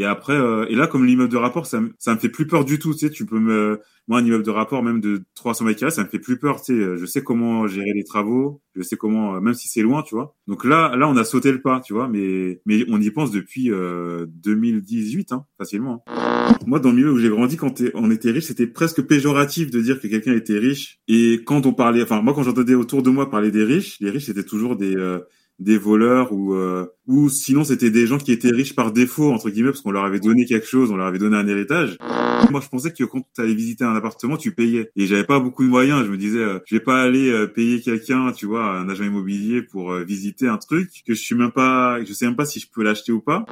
Et après, euh, et là, comme l'immeuble de rapport, ça, me- ça me fait plus peur du tout. Tu sais, tu peux me, moi, un immeuble de rapport, même de 300 mètres carrés, ça me fait plus peur. Tu sais, je sais comment gérer les travaux, je sais comment, euh, même si c'est loin, tu vois. Donc là, là, on a sauté le pas, tu vois. Mais, mais on y pense depuis euh, 2018, hein, facilement. hein. Moi, dans le milieu où j'ai grandi, quand on était riche, c'était presque péjoratif de dire que quelqu'un était riche. Et quand on parlait, enfin, moi, quand j'entendais autour de moi parler des riches, les riches, c'était toujours des euh, des voleurs ou euh, ou sinon c'était des gens qui étaient riches par défaut entre guillemets parce qu'on leur avait donné quelque chose, on leur avait donné un héritage. Moi je pensais que quand tu allais visiter un appartement, tu payais et j'avais pas beaucoup de moyens, je me disais euh, je vais pas aller euh, payer quelqu'un, tu vois, un agent immobilier pour euh, visiter un truc que je suis même pas je sais même pas si je peux l'acheter ou pas.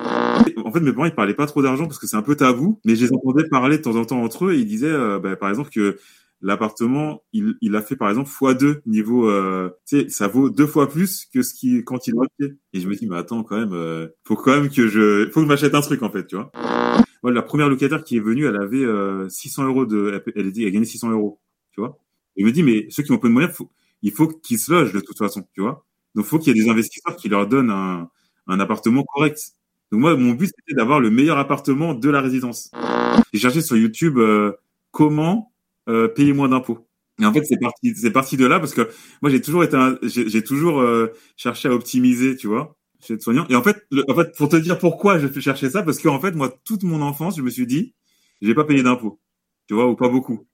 En fait mes parents ils parlaient pas trop d'argent parce que c'est un peu tabou, mais je les entendais parler de temps en temps entre eux et ils disaient bah, par exemple que l'appartement, il, il a fait par exemple x2 niveau, euh, tu sais, ça vaut deux fois plus que ce qui quand il l'a acheté. Et je me dis, mais attends, quand même, euh, faut quand même que je, faut que m'achète un truc en fait, tu vois. Moi, la première locataire qui est venue, elle avait euh, 600 euros de, elle, elle a gagné 600 euros, tu vois. Et je me dis, mais ceux qui ont peu de moyens, faut, il faut qu'ils se logent de toute façon, tu vois. Donc, faut qu'il y ait des investisseurs qui leur donnent un, un appartement correct. Donc moi, mon but c'était d'avoir le meilleur appartement de la résidence. J'ai cherché sur YouTube euh, comment euh, payer moins d'impôts. Et en fait, c'est parti, c'est parti de là parce que moi, j'ai toujours été, j'ai toujours euh, cherché à optimiser, tu vois, chez le soignant. Et en fait, le- en fait, pour te dire pourquoi je chercher ça, parce qu'en fait, moi, toute mon enfance, je me suis dit, j'ai pas payé d'impôts, tu vois, ou pas beaucoup.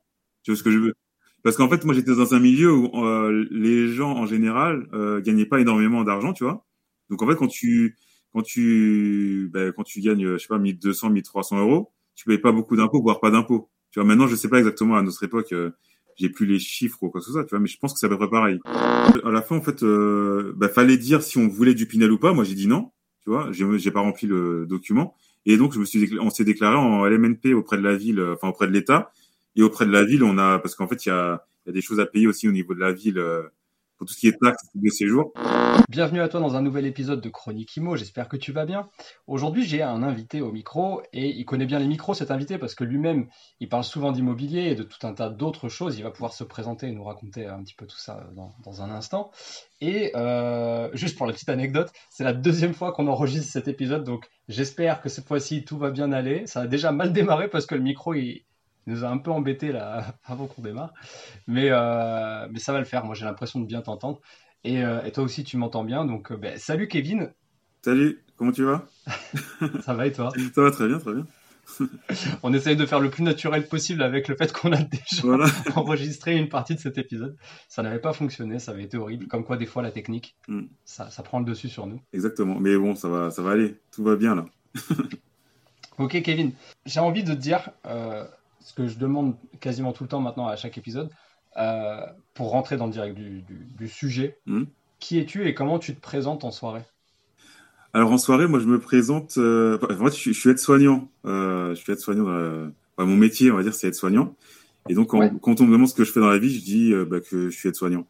Tu vois ce que je veux? Parce qu'en fait, moi, j'étais dans un milieu où euh, les gens en général euh, gagnaient pas énormément d'argent, tu vois. Donc en fait, quand tu quand tu ben, quand tu gagnes, je sais pas, 1200, 1300 euros, tu payes pas beaucoup d'impôts, voire pas d'impôts. Tu vois, maintenant, je sais pas exactement à notre époque, euh, j'ai plus les chiffres ou quoi que ce soit, tu vois, mais je pense que c'est à peu près pareil. À la fin, en fait, euh, bah, fallait dire si on voulait du Pinel ou pas. Moi, j'ai dit non, tu vois, j'ai pas rempli le document. Et donc, je me suis on s'est déclaré en LMNP auprès de la ville, euh, enfin auprès de l'État. Et auprès de la ville, on a, parce qu'en fait, il y a, y a des choses à payer aussi au niveau de la ville, euh, tout ce qui est taxes de séjour. Bienvenue à toi dans un nouvel épisode de Chronique Imo, j'espère que tu vas bien. Aujourd'hui j'ai un invité au micro et il connaît bien les micros cet invité parce que lui-même il parle souvent d'immobilier et de tout un tas d'autres choses. Il va pouvoir se présenter et nous raconter un petit peu tout ça dans, un instant. Et euh, juste pour la petite anecdote, c'est la deuxième fois qu'on enregistre cet épisode donc j'espère que cette fois-ci tout va bien aller. Ça a déjà mal démarré parce que le micro il nous a un peu embêté là avant qu'on démarre. Mais, euh, mais ça va le faire, moi j'ai l'impression de bien t'entendre. Et, euh, et toi aussi, tu m'entends bien. Donc, euh, ben, salut Kevin, Salut, comment tu vas? Ça va et toi? Ça va très bien, très bien. On essaye de faire le plus naturel possible avec le fait qu'on a déjà Voilà. enregistré une partie de cet épisode. Ça n'avait pas fonctionné, ça avait été horrible. Comme quoi, des fois, la technique, Mm. ça, ça prend le dessus sur nous. Exactement. Mais bon, ça va, ça va aller. Tout va bien là. Ok Kevin, j'ai envie de te dire euh, ce que je demande quasiment tout le temps maintenant à chaque épisode, euh, pour rentrer dans le direct du, du- du sujet. Mm. Qui es-tu et comment tu te présentes en soirée? Alors en soirée, moi je me présente. Euh, moi, je, suis- je suis aide-soignant. Euh, je suis aide-soignant. enfin, mon métier, on va dire, c'est aide-soignant. Et donc, quand, Ouais. quand on me demande ce que je fais dans la vie, je dis euh, bah, que je suis aide-soignant.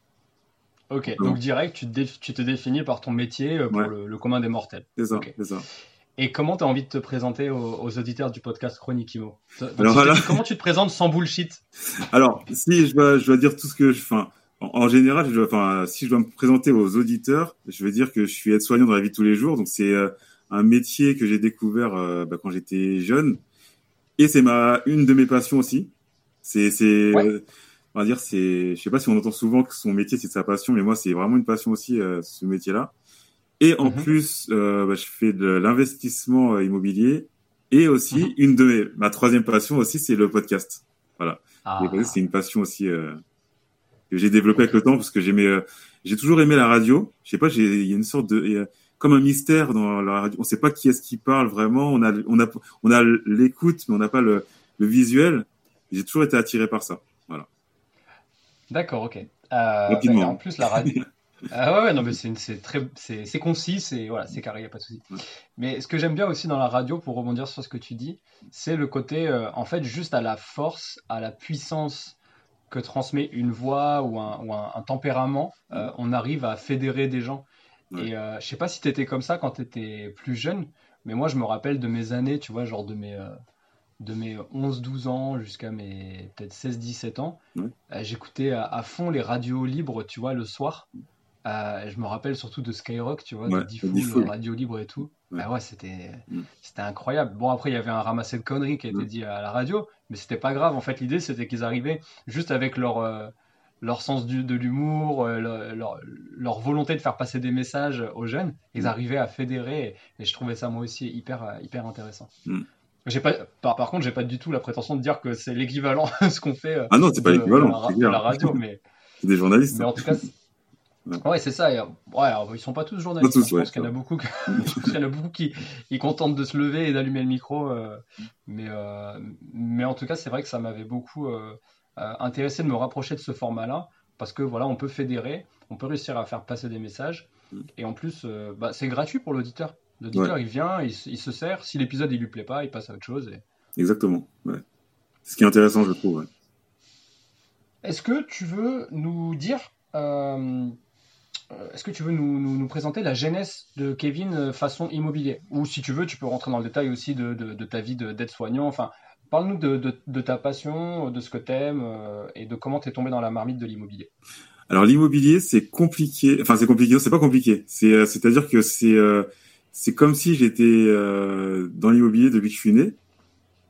Ok, Mm. donc direct, tu te, dé- tu te définis par ton métier euh, pour Ouais. le, le commun des mortels. C'est ça, Ok. c'est ça. Et comment tu as envie de te présenter aux, aux auditeurs du podcast Chronique Imo? Alors voilà. Comment tu te présentes sans bullshit? Alors, si je dois, je dois dire tout ce que je. Enfin, en, en général, je dois, enfin, si je dois me présenter aux auditeurs, je veux dire que je suis aide-soignant dans la vie de tous les jours. Donc, c'est euh, un métier que j'ai découvert euh, bah, quand j'étais jeune, et c'est ma une de mes passions aussi. C'est, c'est, Ouais. euh, on va dire, c'est, je sais pas si on entend souvent que son métier c'est sa passion, mais moi c'est vraiment une passion aussi euh, ce métier-là. Et en Mhm. plus, euh, bah, je fais de l'investissement euh, immobilier, et aussi Mhm. une de mes, ma troisième passion aussi, c'est le podcast. Ah, Les podcasts, c'est une passion aussi euh, que j'ai développée avec le temps parce que j'aimais, euh, j'ai toujours aimé la radio. Je sais pas, il y a une sorte de, il y a comme un mystère dans la radio. On sait pas qui est-ce qui parle vraiment. On a, on a, on a l'écoute, mais on n'a pas le, le visuel. J'ai toujours été attiré par ça. Voilà. D'accord, ok. Euh, Rapidement. bah, en plus, la radio, Ah ouais, ouais, non, mais c'est très, c'est concis, c'est voilà, c'est carré, y a pas de souci. Mais ce que j'aime bien aussi dans la radio, pour rebondir sur ce que tu dis, c'est le côté, euh, en fait, juste à la force, à la puissance que transmet une voix ou un, ou un, un tempérament, euh, on arrive à fédérer des gens. Ouais. Et euh, je sais pas si tu étais comme ça quand tu étais plus jeune, mais moi je me rappelle de mes années, tu vois, genre de mes, euh, de mes 11-12 ans jusqu'à mes peut-être 16-17 ans, euh, j'écoutais à, à fond les radios libres, tu vois, le soir. Euh, je me rappelle surtout de Skyrock, tu vois, Ouais, de Diffoul. Radio Libre et tout. Ouais. Ah ouais, c'était Mm. c'était incroyable. Bon, après, il y avait un ramassé de conneries qui a été Mm. dit à la radio, mais c'était pas grave. En fait, l'idée, c'était qu'ils arrivaient juste avec leur, euh, leur sens du, de l'humour, euh, leur, volonté de faire passer des messages aux jeunes. Ils Mm. arrivaient à fédérer et, et je trouvais ça, moi aussi, hyper, hyper intéressant. J'ai pas, par, par contre, j'ai pas du tout la prétention de dire que c'est l'équivalent de ce qu'on fait Ah non, c'est pas l'équivalent, la radio, mais. C'est des journalistes. Mais en tout cas, c'est- Ouais. c'est ça. euh, ouais, alors, ils sont pas tous journalistes. Pas tous, hein. je ouais, pense qu'il y en a beaucoup, que- y en a beaucoup qui ils contentent de se lever et d'allumer le micro. euh, mais, euh, mais en tout cas, c'est vrai que ça m'avait beaucoup euh, intéressé de me rapprocher de ce format-là parce que voilà, on peut fédérer, on peut réussir à faire passer des messages Mm. et en plus, bah, c'est gratuit pour l'auditeur. L'auditeur, il vient, il, se- il se sert. Si l'épisode il lui plaît pas, il passe à autre chose. et- Exactement. Ouais. C'est ce qui est intéressant, je trouve. Est-ce que tu veux nous dire, est-ce que tu veux nous, présenter la genèse de Kevin euh, façon immobilier? Ou si tu veux, tu peux rentrer dans le détail aussi de, ta vie de- d'aide-soignant. Enfin, parle-nous de, ta passion, de ce que t'aimes euh, et de comment t'es tombé dans la marmite de l'immobilier. Alors l'immobilier, c'est compliqué. Enfin, c'est compliqué. C'est pas compliqué. C'est, euh, c'est-à-dire que c'est, euh, comme si j'étais euh, dans l'immobilier depuis que je suis né.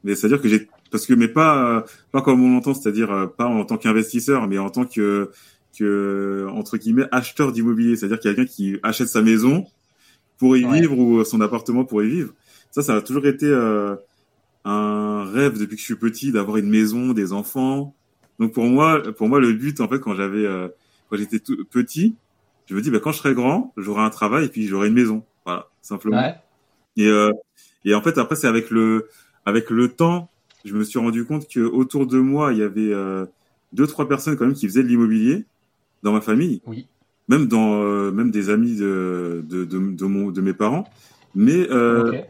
Mais c'est-à-dire que j'ai, parce que mais pas, euh, pas comme on l'entend, c'est-à-dire euh, pas en tant qu'investisseur, mais en tant que, que entre guillemets acheteur d'immobilier. C'est-à-dire quelqu'un qui achète sa maison pour y Ouais. vivre ou son appartement pour y vivre. Ça, ça a toujours été euh, un rêve depuis que je suis petit d'avoir une maison, des enfants. Donc pour moi, pour moi, le but en fait, quand j'avais, euh, quand j'étais tout petit, je me dis, bah, quand je serai grand, j'aurai un travail et puis j'aurai une maison. Voilà, simplement. Ouais. Et, euh, et en fait, après, c'est avec le, avec le temps, je me suis rendu compte que autour de moi, il y avait euh, deux, trois personnes quand même qui faisaient de l'immobilier dans ma famille, Oui. même dans, euh, même des amis de, de, de, de mon, de mes parents. Mais euh, Ok.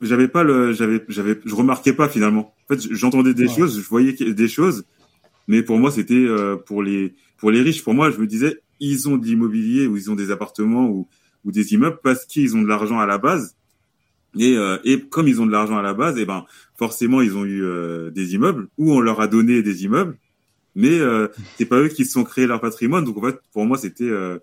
j'avais pas le, j'avais, j'avais, je remarquais pas finalement. En fait, j'entendais des Ouais. choses, je voyais des choses, mais pour moi, c'était euh, pour les, pour les riches. Pour moi, je me disais, ils ont de l'immobilier ou ils ont des appartements ou, ou des immeubles parce qu'ils ont de l'argent à la base. Et, euh, et comme ils ont de l'argent à la base, et ben forcément, ils ont eu euh, des immeubles ou on leur a donné des immeubles, mais euh, c'est pas eux qui se sont créés leur patrimoine. Donc en fait, pour moi, c'était, euh,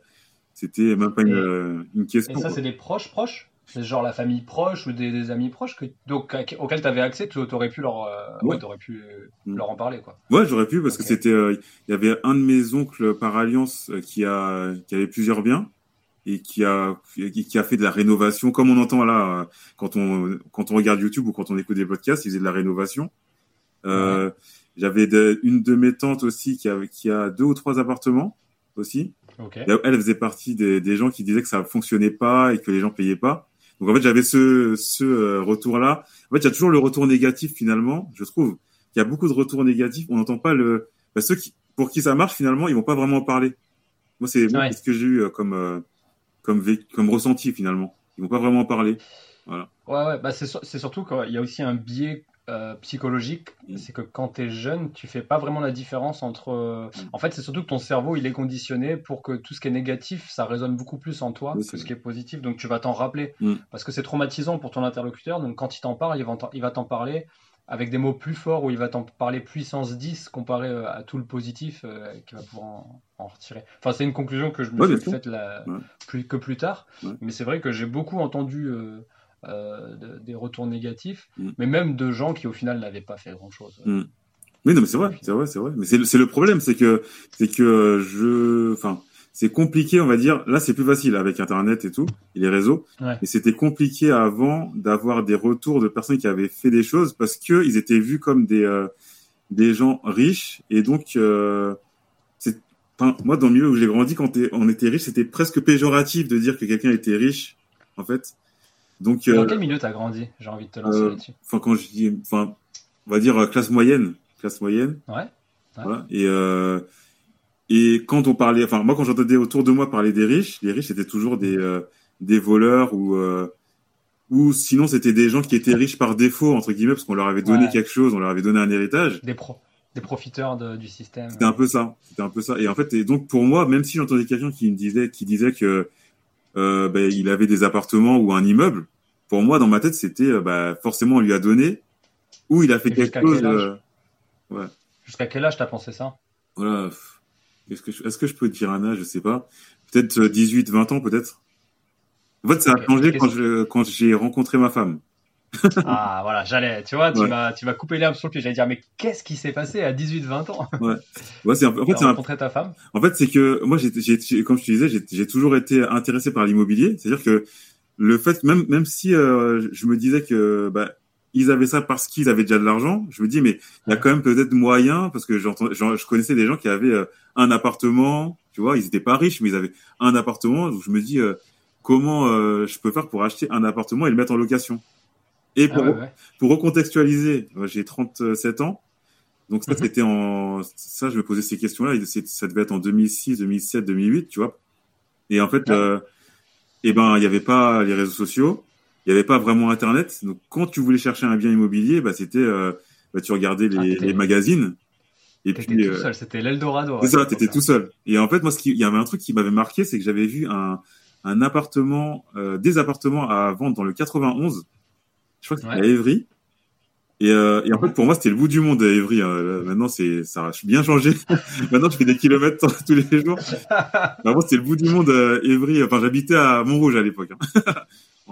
c'était même pas une, Et- euh, une Et question. ça, quoi. c'est des proches proches? C'est genre la famille proche ou des, des amis proches que, donc, auxquels tu avais accès, tu aurais pu leur, euh, Ouais. ouais, t'aurais pu euh, Mm. leur en parler, quoi. Ouais, j'aurais pu parce Ok. que c'était, euh, il y avait un de mes oncles par alliance euh, qui a, qui avait plusieurs biens et qui a, qui qui a fait de la rénovation, comme on entend là quand on, quand on regarde YouTube ou quand on écoute des podcasts, il faisait de la rénovation. Euh, J'avais de- une de mes tantes aussi qui a, qui a deux ou trois appartements aussi. Ok. Et Elle faisait partie des, des gens qui disaient que ça fonctionnait pas et que les gens payaient pas. Donc en fait, j'avais ce, ce euh, retour-là. En fait, il y a toujours le retour négatif finalement. Je trouve qu'il y a beaucoup de retours négatifs. On n'entend pas le. bah, ceux qui, pour qui ça marche finalement, ils vont pas vraiment en parler. Moi, c'est Ouais. ce que j'ai eu euh, comme euh, comme comme ressenti finalement. Ils vont pas vraiment en parler. Ouais, ouais, bah c'est surtout qu'il y a aussi un biais euh, psychologique, Mm. c'est que quand tu es jeune, tu fais pas vraiment la différence entre. euh, Mm. En fait, c'est surtout que ton cerveau, il est conditionné pour que tout ce qui est négatif, ça résonne beaucoup plus en toi Oui, que ce qui est positif, donc tu vas t'en rappeler. Mm. Parce que c'est traumatisant pour ton interlocuteur, donc quand il t'en parle, il va t'en- parler avec des mots plus forts ou il va t'en parler puissance 10 comparé euh, à tout le positif euh, qu'il va pouvoir en, en retirer. Enfin, c'est une conclusion que je me Ouais, suis faite Ouais. plus, que plus tard, Ouais. mais c'est vrai que j'ai beaucoup entendu euh, de- des retours négatifs, Mm. mais même de gens qui au final n'avaient pas fait grand-chose. Mm. Oui, non, mais c'est vrai, c'est vrai, c'est vrai. Mais c'est le- problème, c'est que c'est que euh, je, enfin, c'est compliqué, on va dire. Là, c'est plus facile avec Internet et tout, et les réseaux. Ouais. Mais c'était compliqué avant d'avoir des retours de personnes qui avaient fait des choses parce que ils étaient vus comme des euh, des gens riches et donc euh, c'est. Enfin, moi, dans le milieu où j'ai grandi, quand on était riche, c'était presque péjoratif de dire que quelqu'un était riche, en fait. Donc, Dans euh, quel milieu t'as grandi? J'ai envie de te lancer euh, là-dessus. enfin, quand je dis, enfin, on va dire euh, classe moyenne, classe moyenne. Ouais. Voilà. Et, euh, et quand on parlait, enfin moi quand j'entendais autour de moi parler des riches, les riches c'était toujours des euh, des voleurs ou euh, ou sinon c'était des gens qui étaient riches par défaut entre guillemets parce qu'on leur avait donné Ouais. quelque chose, on leur avait donné un héritage. Des, pro des profiteurs de- du système. C'était un peu ça. C'était un peu ça. Et en fait, et donc pour moi, même si j'entendais quelqu'un qui me disait, qui disait que euh, ben, il avait des appartements ou un immeuble, pour moi dans ma tête c'était euh, bah, forcément on lui a donné ou il a fait quelque chose. euh, Jusqu'à quel âge t'as pensé ça? Voilà. Est-ce que je, est-ce que je peux dire un âge Je sais pas. Peut-être euh, 18, 20 ans peut-être. En fait, ça a changé quand j'ai rencontré ma femme. Ah voilà, j'allais, tu vois, tu Ouais. m'as tu m'as coupé l'herbe sur le pied. J'allais dire, mais qu'est-ce qui s'est passé à 18-20 ans? Ouais, c'est un peu- en fait c'est un, rencontré ta femme? En fait, c'est que moi, j'ai, j'ai, j'ai- comme je te disais, j'ai, toujours été intéressé par l'immobilier. C'est-à-dire que le fait, même, même si euh, je me disais que bah, ils avaient ça parce qu'ils avaient déjà de l'argent, je me dis mais il y a quand même peut-être moyen parce que j'entends, je connaissais des gens qui avaient euh, un appartement, tu vois, ils étaient pas riches, mais ils avaient un appartement. Donc je me dis euh, comment euh, je peux faire pour acheter un appartement et le mettre en location? Et Ah pour, ouais, ouais. pour recontextualiser, j'ai 37 ans. Donc ça, Mhm. c'était en... Ça, je me posais ces questions-là. c'est- Ça devait être en 2006, 2007, 2008, tu vois. Et en fait, Ouais. euh, eh ben, il n'y avait pas les réseaux sociaux. Il n'y avait pas vraiment Internet. Donc, quand tu voulais chercher un bien immobilier, bah, c'était... Euh, bah, tu regardais Ah, les, magazines. Et puis... tout euh, seul, c'était l'Eldorado. c'est à ça, t'étais tout seul. Et en fait, moi, ce qui, il y avait un truc qui m'avait marqué, c'est que j'avais vu un, un appartement, euh, des appartements à vendre dans le 91. Je crois que c'était Ouais. à Évry. Et, euh, et en fait, pour moi, c'était le bout du monde à Évry. hein. Maintenant, c'est, ça a bien changé. Maintenant, je fais des kilomètres tous les jours. Avant, c'était le bout du monde à Évry. Enfin, j'habitais à Montrouge à l'époque. hein.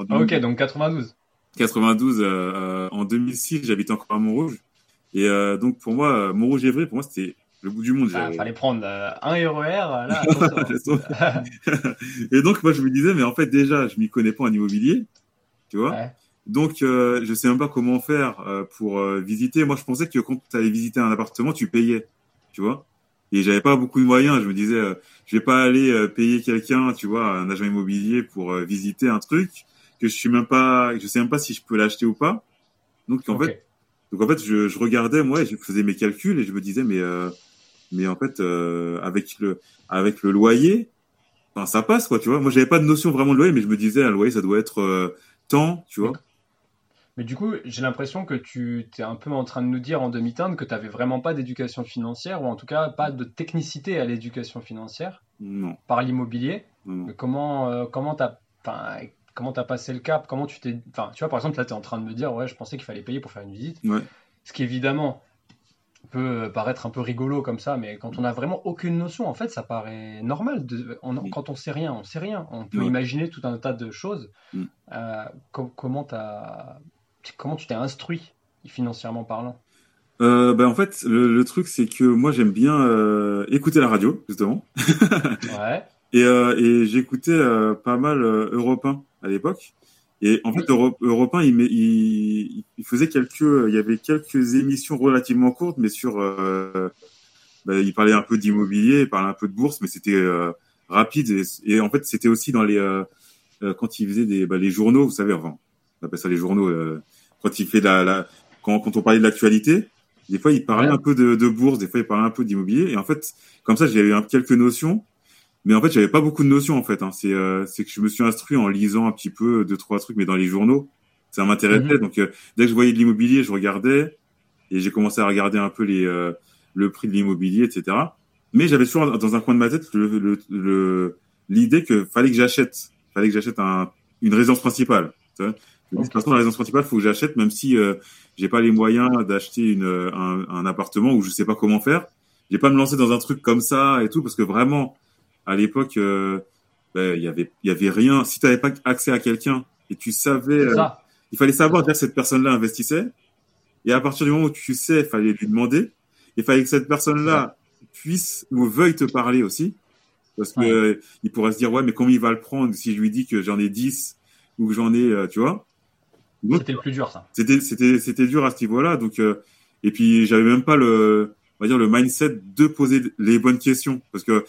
Ah, ok, donc 92. 92, euh, euh, en 2006, j'habitais encore à Montrouge. Et euh, donc, pour moi, euh, Montrouge-Évry, pour moi, c'était le bout du monde. Ah, fallait prendre euh, un RER, là, attention. et donc moi je me disais mais en fait déjà je m'y connais pas en immobilier, tu vois. Ouais. Donc euh, je sais même pas comment faire euh, pour euh, visiter. Moi je pensais que quand tu allais visiter un appartement tu payais, tu vois. Et j'avais pas beaucoup de moyens. Je me disais euh, je vais pas aller euh, payer quelqu'un, tu vois, un agent immobilier pour euh, visiter un truc que je suis même pas, je sais même pas si je peux l'acheter ou pas. Donc en fait donc en fait, je, je regardais moi, et je faisais mes calculs et je me disais mais euh, mais en fait euh, avec le avec le loyer, enfin ça passe quoi, tu vois. Moi j'avais pas de notion vraiment de loyer, mais je me disais un loyer ça doit être euh, tant, tu vois. Mais du coup, j'ai l'impression que tu es un peu en train de nous dire en demi-teinte que tu n'avais vraiment pas d'éducation financière, ou en tout cas pas de technicité à l'éducation financière Non, par l'immobilier. comment euh, enfin, comment t'as passé le cap? Comment tu t'es enfin tu vois par exemple là tu es en train de me dire ouais je pensais qu'il fallait payer pour faire une visite. Ouais. Ce qui évidemment peut paraître un peu rigolo comme ça, mais quand on n'a vraiment aucune notion, en fait, ça paraît normal. De, on- Mm. Quand on sait rien, on sait rien. On peut imaginer tout un tas de choses. Mm. Euh, co- comment t'as, comment tu t'es instruit financièrement parlant Euh, ben en fait, le, le truc c'est que moi j'aime bien euh, écouter la radio justement, Ouais. et, euh, et j'écoutais euh, pas mal Europe 1 à l'époque. Et en fait, Europe, Europe 1, il, met- il, il faisait quelques, il y avait quelques émissions relativement courtes, mais sur, ben, il parlait un peu d'immobilier, il parlait un peu de bourse, mais c'était rapide. Et, et en fait, c'était aussi dans les, quand il faisait des, ben, les journaux, vous savez, enfin, on appelle ça les journaux, euh, quand il fait la, la quand, quand on parlait de l'actualité, des fois il parlait Ouais. un peu de, de bourse, des fois il parlait un peu d'immobilier. Et en fait, comme ça, j'avais quelques notions. Mais en fait, j'avais pas beaucoup de notions en fait. Hein. C'est euh, c'est que je me suis instruit en lisant un petit peu deux trois trucs, mais dans les journaux, ça m'intéressait. Mhm. Donc euh, dès que je voyais de l'immobilier, je regardais et j'ai commencé à regarder un peu les euh, le prix de l'immobilier, etc. Mais j'avais toujours dans un coin de ma tête le le- le- l'idée que fallait que j'achète, fallait que j'achète un, une résidence principale. De toute façon, la résidence principale, faut que j'achète, même si euh, j'ai pas les moyens d'acheter une un, un appartement ou je sais pas comment faire. J'ai pas me lancer dans un truc comme ça et tout parce que vraiment à l'époque, euh, ben, il y avait, il y avait rien. Si tu n'avais pas accès à quelqu'un et tu savais, euh, il fallait savoir dire que cette personne-là investissait. Et à partir du moment où tu sais, il fallait lui demander. Il fallait que cette personne-là puisse ou veuille te parler aussi. Parce que Ouais. euh, il pourrait se dire, ouais, mais comment il va le prendre si je lui dis que j'en ai 10 ou que j'en ai, euh, tu vois? Donc, C'était le plus dur, ça. c'était c'était c'était dur à ce niveau-là donc euh, et puis j'avais même pas le on va dire le mindset de poser les bonnes questions parce que tu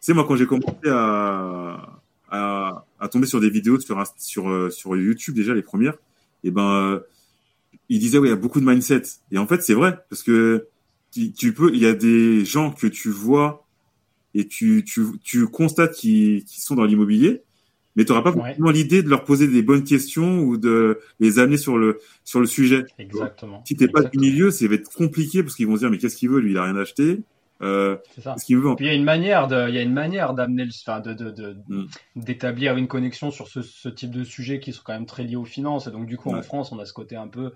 sais moi quand j'ai commencé à, à à tomber sur des vidéos sur sur euh, sur YouTube déjà les premières et ben euh, il disait ouais il y a beaucoup de mindset et en fait c'est vrai parce que tu, tu peux il y a des gens que tu vois et tu, tu, tu constates qu'ils sont dans l'immobilier, mais tu n'auras pas forcément l'idée de leur poser des bonnes questions ou de les amener sur le, sur le sujet. Exactement. Si tu n'es pas du milieu, ça va être compliqué parce qu'ils vont se dire, mais qu'est-ce qu'il veut Lui, il a rien acheté. Euh, ce qu'il veut. Puis il y a une manière de, il y a une manière d'amener, enfin, de, de, de mm. d'établir une connexion sur ce, ce, type de sujets qui sont quand même très liés aux finances. Et donc du coup, en France, on a ce côté un peu,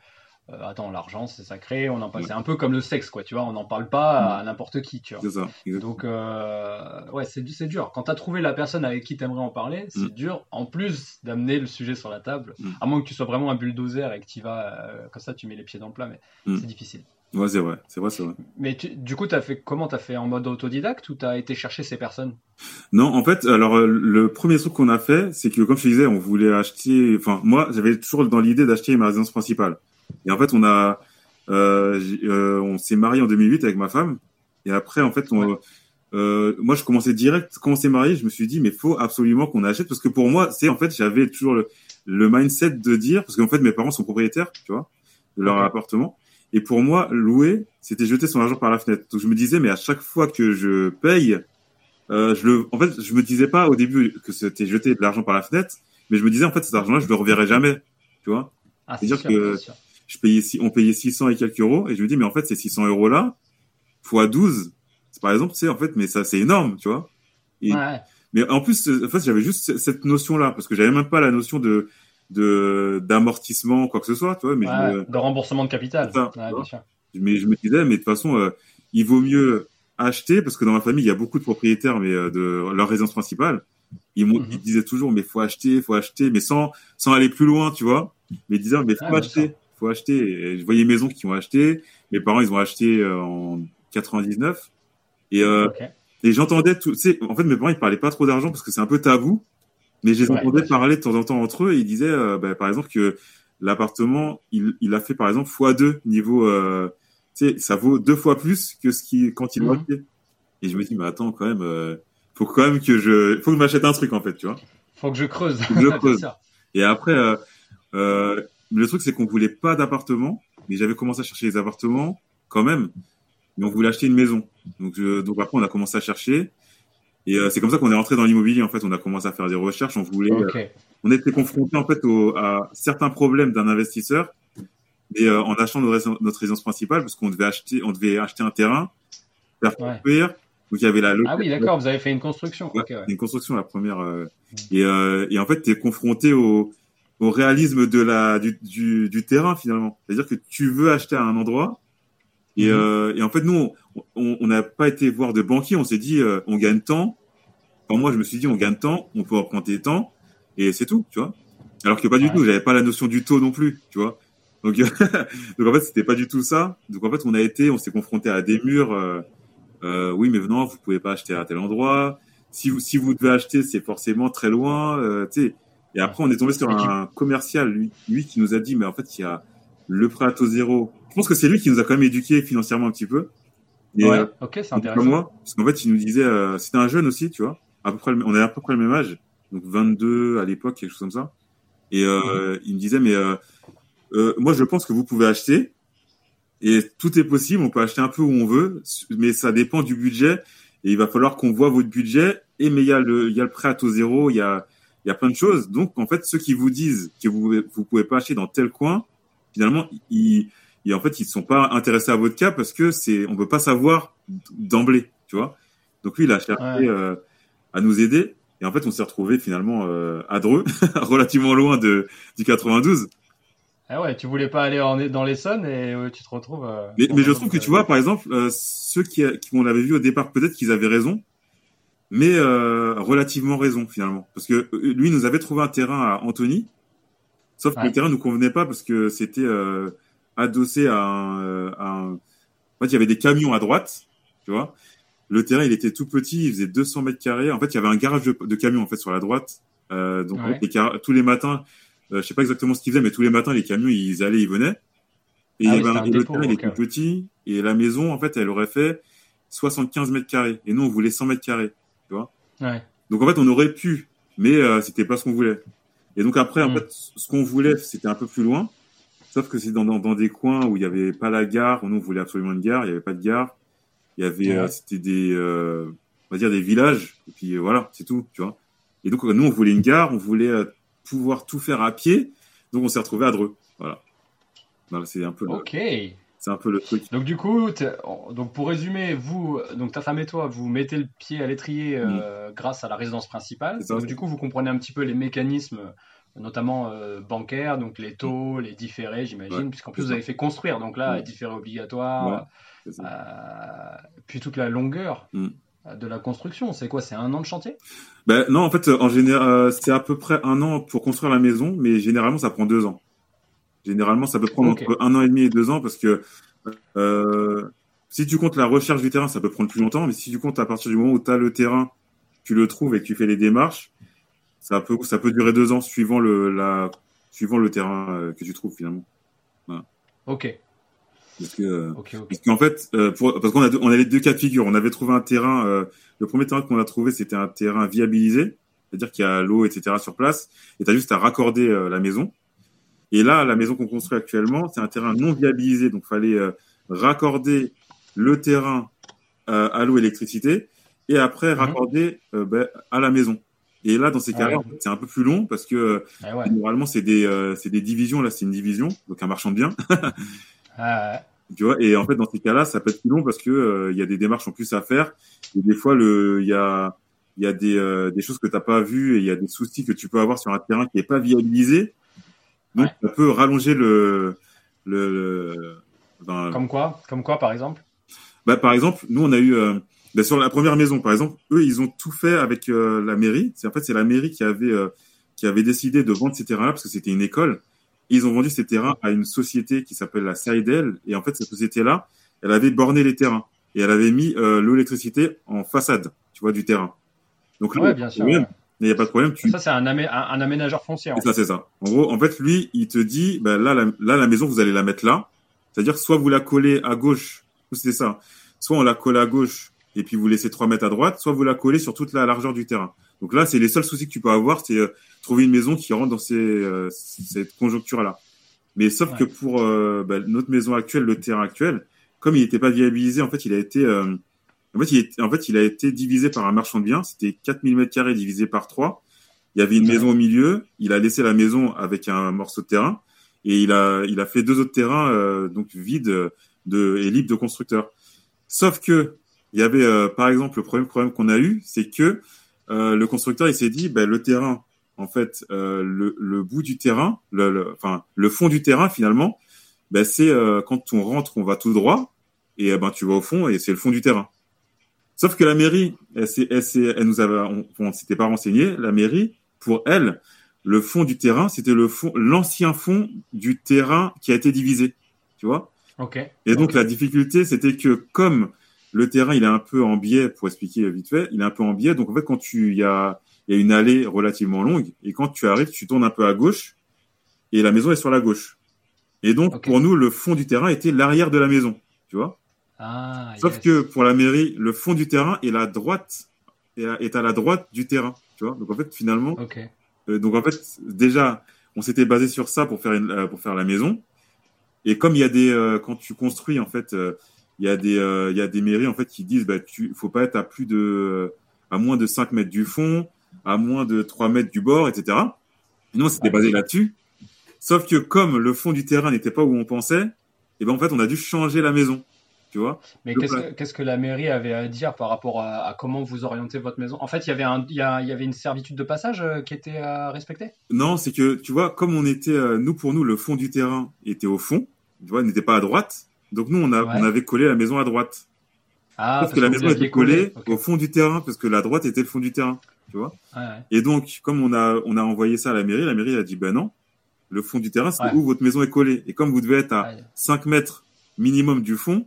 euh, attends, l'argent c'est sacré, on en parle, c'est un peu comme le sexe, quoi, tu vois, on n'en parle pas à mm. n'importe qui, tu vois. Ça, Donc, euh, ouais, c'est, c'est dur. Quand tu as trouvé la personne avec qui tu aimerais en parler, c'est mm. dur, en plus d'amener le sujet sur la table, à moins que tu sois vraiment un bulldozer et que tu vas, euh, comme ça, tu mets les pieds dans le plat, mais c'est difficile. Ouais, c'est vrai, c'est vrai, c'est vrai. Mais du coup, as fait comment T'as fait en mode autodidacte ou t'as été chercher ces personnes? Non, en fait, alors le premier truc qu'on a fait, c'est que comme je te disais, on voulait acheter. Enfin, moi, j'avais toujours dans l'idée d'acheter ma résidence principale. Et en fait, on a, euh, euh, on s'est marié en 2008 avec ma femme. Et après, en fait, on, euh, moi, je commençais direct. Quand on s'est marié, je me suis dit, mais faut absolument qu'on achète parce que pour moi, c'est en fait, j'avais toujours le, le mindset de dire, parce qu'en fait, mes parents sont propriétaires, tu vois, de leur appartement. Et pour moi, louer, c'était jeter son argent par la fenêtre. Donc je me disais, mais à chaque fois que je paye, euh, je le, en fait, je me disais pas au début que c'était jeter de l'argent par la fenêtre, mais je me disais en fait cet argent-là, je le reverrai jamais, tu vois. Ah, C'est-à-dire que je payais, on payait 600 et quelques euros, et je me dis, mais en fait, ces 600 euros là, fois 12, par exemple, tu sais, en fait, mais ça, c'est énorme, tu vois. ouais. Mais en plus, en fait, j'avais juste cette notion-là, parce que j'avais même pas la notion de de d'amortissement quoi que ce soit tu vois mais de remboursement de capital. Mais je me disais mais de toute façon euh, il vaut mieux acheter parce que dans ma famille il y a beaucoup de propriétaires mais euh, de leur résidence principale. Ils, mm ils disaient toujours mais faut acheter faut acheter mais sans sans aller plus loin tu vois. Mais ils disaient mais faut acheter faut acheter et je voyais maisons qui ont acheté mes parents ils ont acheté euh, en 99 et et j'entendais tout tu sais en fait mes parents ils parlaient pas trop d'argent parce que c'est un peu tabou mais je les entendais parler de temps en temps entre eux et ils disaient, euh, bah, par exemple, que l'appartement, il, il a fait par exemple x2 niveau, euh, tu sais, ça vaut deux fois plus que ce qui quand il mmh. Et je me dis, mais attends, quand même, euh, faut quand même que je, faut que je m'achète un truc en fait, tu vois. Faut que je creuse. que je creuse. et après, euh, euh, le truc c'est qu'on voulait pas d'appartement, mais j'avais commencé à chercher des appartements quand même, mais on voulait acheter une maison. Donc, donc après, on a commencé à chercher. Et euh, c'est comme ça qu'on est rentré dans l'immobilier. En fait, on a commencé à faire des recherches. On voulait, euh, on était confronté en fait au, à certains problèmes d'un investisseur. Et euh, en achetant notre, notre résidence principale, parce qu'on devait acheter, on devait acheter un terrain, faire construire. Donc il y avait la. Ah oui, d'accord. Vous avez fait une construction. Ouais, Une construction la première. Mm. et, et en fait, tu es confronté au, au réalisme de la du, du, du terrain finalement. C'est-à-dire que tu veux acheter à un endroit et, mhm. euh, et en fait, nous, on n'a pas été voir de banquier. On s'est dit, euh, on gagne temps. Enfin, moi, je me suis dit, on gagne temps, on peut emprunter temps, et c'est tout, tu vois. Alors que pas du tout, j'avais pas la notion du taux non plus, tu vois. Donc, donc en fait, c'était pas du tout ça. Donc en fait, on a été, on s'est confronté à des murs. Euh, euh, oui, mais venant, vous pouvez pas acheter à tel endroit. Si vous si vous devez acheter, c'est forcément très loin, euh, tu sais. Et après, on est tombé sur un commercial, lui, lui, qui nous a dit, mais en fait, il y a le prêt à taux zéro je pense que c'est lui qui nous a quand même éduqués financièrement un petit peu. Et, ouais, euh, ok, c'est intéressant. Comme moi, parce qu'en fait, il nous disait, euh, c'était un jeune aussi, tu vois, à peu près, on est à peu près le même âge, donc 22 à l'époque, quelque chose comme ça. Et euh, mhm. il me disait, mais euh, euh, moi, je pense que vous pouvez acheter, et tout est possible, on peut acheter un peu où on veut, mais ça dépend du budget, et il va falloir qu'on voit votre budget. Et mais il y a le, il y a le prêt à taux zéro, il y a, il y a plein de choses. Donc en fait, ceux qui vous disent que vous, vous pouvez pas acheter dans tel coin, finalement, ils et en fait ils ne sont pas intéressés à votre cas parce que c'est on peut pas savoir d'emblée tu vois. Donc lui il a cherché euh, à nous aider. Et en fait on s'est retrouvé finalement euh, à Dreux relativement loin de du 92 ah ouais tu voulais pas aller en, dans l'Essonne et tu te retrouves euh, mais, mais je trouve que tu vois par exemple ceux qui, qui on avait vu au départ peut-être qu'ils avaient raison mais relativement raison finalement parce que lui nous avait trouvé un terrain à Antony sauf que le terrain nous convenait pas parce que c'était adossé à un, euh, un, En fait, il y avait des camions à droite, tu vois. Le terrain, il était tout petit, il faisait 200 mètres carrés. En fait, il y avait un garage de, de camions en fait sur la droite. Euh, donc tous les matins, euh, je sais pas exactement ce qu'ils faisaient, mais tous les matins, les camions, ils allaient, ils venaient. Et, ah le terrain, il était petit. Et la maison, en fait, elle aurait fait 75 mètres carrés. Et nous, on voulait 100 mètres carrés, tu vois. Ouais. Donc en fait, on aurait pu, mais euh, c'était pas ce qu'on voulait. Et donc après, en hmm. fait, ce qu'on voulait, c'était un peu plus loin. Sauf que c'est dans, dans, des coins où il n'y avait pas la gare. Nous, on voulait absolument une gare. Il n'y avait pas de gare. Il y avait, euh, c'était des, euh, on va dire des villages, et puis voilà, c'est tout, tu vois. Et donc nous, on voulait une gare, on voulait pouvoir tout faire à pied, donc on s'est retrouvé à Dreux, voilà. c'est un peu. Ok. C'est un peu le truc. Donc du coup, donc pour résumer, vous, donc ta femme et toi, vous mettez le pied à l'étrier euh, grâce à la résidence principale. donc du coup, vous comprenez un petit peu les mécanismes, notamment euh, bancaires, donc les taux, les différés, j'imagine, puisqu'en plus vous avez fait construire. Donc là, différés obligatoires, euh, puis toute la longueur. Mm. de la construction, c'est quoi C'est un an de chantier? Ben, Non, en fait, en général, c'est à peu près un an pour construire la maison, mais généralement, ça prend deux ans. Généralement, ça peut prendre entre un an et demi et deux ans parce que euh, si tu comptes la recherche du terrain, ça peut prendre plus longtemps. Mais si tu comptes à partir du moment où tu as le terrain, tu le trouves et que tu fais les démarches, ça peut, ça peut durer deux ans suivant le, la, suivant le terrain euh, que tu trouves finalement. Ok. Parce que, parce qu'en fait, euh, pour, parce qu'on a, on avait deux cas de figure. On avait trouvé un terrain. le premier terrain qu'on a trouvé, c'était un terrain viabilisé, c'est-à-dire qu'il y a l'eau, etc. sur place, et tu as juste à raccorder la maison. Et là, la maison qu'on construit actuellement, c'est un terrain non viabilisé, donc fallait euh, raccorder le terrain euh, à l'eau électricité et après mhm. raccorder euh, ben, à la maison. Et là, dans ces ah cas-là, c'est un peu plus long parce que ah normalement, c'est des, c'est des divisions. Là, c'est une division, donc un marchand de biens. ah tu vois, et en fait, dans ces cas-là, ça peut être plus long parce que il y a des démarches en plus à faire. Et des fois, le, il y a, il y a des, des choses que t'as pas vues et il y a des soucis que tu peux avoir sur un terrain qui est pas viabilisé. Donc, ça peut rallonger le. le, ben, Comme quoi? Comme quoi, par exemple? Bah, Par exemple, nous, on a eu. Euh, bah, sur la première maison, par exemple, eux, ils ont tout fait avec euh, la mairie. C'est en fait, c'est la mairie qui avait euh, qui avait décidé de vendre ces terrains-là parce que c'était une école. ils ont vendu ces terrains à une société qui s'appelle la Sidel. Et en fait, cette société-là, elle avait borné les terrains et elle avait mis l'électricité en façade, tu vois, du terrain. Donc là, ouais, bien sûr, il n'y a pas de problème. Tu... Ça, c'est un, un, aménageur foncier. C'est ça, c'est ça. En gros, en fait, lui, il te dit, ben là, la, là, la maison, vous allez la mettre là. C'est-à-dire, soit vous la collez à gauche, c'est ça. Soit on la colle à gauche et puis vous laissez 3 mètres à droite, soit vous la collez sur toute la largeur du terrain. Donc là, c'est les seuls soucis que tu peux avoir, c'est euh, trouver une maison qui rentre dans ces, euh, cette conjoncture-là. Mais sauf que pour euh, ben, notre maison actuelle, le terrain actuel, comme il n'était pas viabilisé, en fait, il a été en fait, il en fait, il a été divisé par un marchand de biens. C'était 4000 mètres carrés divisé par 3. Il y avait une maison au milieu. Il a laissé la maison avec un morceau de terrain et il a, il a fait deux autres terrains euh, donc vides de, et libres de constructeurs. Sauf que il y avait, euh, par exemple, le premier problème qu'on a eu, c'est que euh, le constructeur il s'est dit, ben, le terrain, en fait, le, le, bout du terrain, le, enfin le fond du terrain finalement, ben, c'est quand on rentre, on va tout droit et ben tu vas au fond et c'est le fond du terrain. Sauf que la mairie, elle, elle, elle nous avait, on, on s'était pas renseigné. La mairie, pour elle, le fond du terrain, c'était le fond, l'ancien fond du terrain qui a été divisé. Tu vois Ok. Et donc la difficulté, c'était que comme le terrain, il est un peu en biais, pour expliquer vite fait, il est un peu en biais. Donc en fait, quand tu, il y a, il y a une allée relativement longue, et quand tu arrives, tu tournes un peu à gauche, et la maison est sur la gauche. Et donc pour nous, le fond du terrain était l'arrière de la maison. Tu vois ah, Sauf que pour la mairie, le fond du terrain est la droite est à la droite du terrain, tu vois. Donc en fait, finalement, euh, donc en fait, déjà, on s'était basé sur ça pour faire une, euh, pour faire la maison. Et comme il y a des euh, quand tu construis en fait, il y a des il y a des mairies en fait qui disent bah tu faut pas être à plus de à moins de 5 mètres du fond, à moins de 3 mètres du bord, etc. Et nous, on s'était basé là-dessus. Sauf que comme le fond du terrain n'était pas où on pensait, et eh ben en fait, on a dû changer la maison. Mais qu'est-ce que, la mairie avait à dire par rapport à, comment vous orientez votre maison? En fait, il y, avait un, il, y avait une servitude de passage euh, qui était à respecter? Non, c'est que, tu vois, comme on était, euh, nous, pour nous, le fond du terrain était au fond, tu vois, n'était pas à droite. Donc nous, on, a, on avait collé la maison à droite. Ah, parce, que la maison était collée au fond du terrain, parce que la droite était le fond du terrain, tu vois. Et donc, comme on a, on a envoyé ça à la mairie, la mairie a dit, ben non, le fond du terrain, c'est où votre maison est collée. Et comme vous devez être à 5 mètres minimum du fond,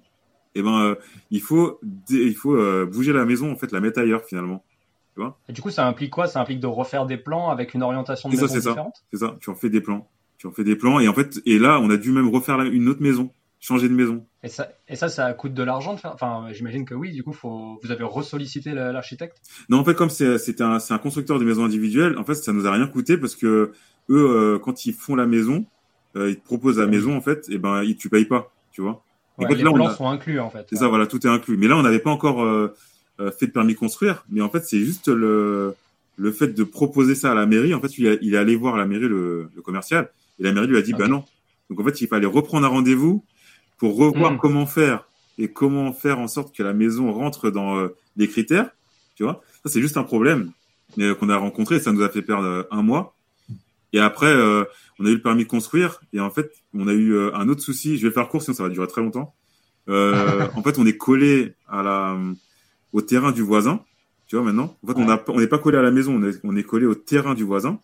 eh ben, euh, il faut, il faut euh, bouger la maison, en fait, la mettre ailleurs finalement. Tu vois? Et du coup, ça implique quoi? Ça implique de refaire des plans avec une orientation de maison différente? C'est ça, tu en fais des plans. Tu en fais des plans et en fait, et là, on a dû même refaire une autre maison, changer de maison. Et ça, et ça, ça coûte de l'argent de faire. Enfin, j'imagine que oui. Du coup, faut, vous avez ressollicité l'architecte? Non, en fait, comme c'est un, un constructeur de maisons individuelles, en fait, ça nous a rien coûté parce que eux, euh, quand ils font la maison, ils te proposent la maison, en fait, et ben, tu payes pas, tu vois? Les plans sont inclus en fait. C'est ça, voilà, tout est inclus. Mais là, on n'avait pas encore euh, euh, fait de permis construire, mais en fait, c'est juste le, le fait de proposer ça à la mairie. En fait, il, est allé voir la mairie, le, le, commercial, et la mairie lui a dit, bah non. Donc en fait, il fallait reprendre un rendez-vous pour revoir hmm. comment faire et comment faire en sorte que la maison rentre dans euh, les critères. Tu vois, ça c'est juste un problème euh, qu'on a rencontré. Ça nous a fait perdre un mois. Et après, euh, on a eu le permis de construire. Et en fait, on a eu un autre souci. Je vais faire court, sinon ça va durer très longtemps. en fait, on est collé à la, au terrain du voisin. Tu vois, maintenant. En fait, on on n'est pas collé à la maison. On est, on est collé au terrain du voisin.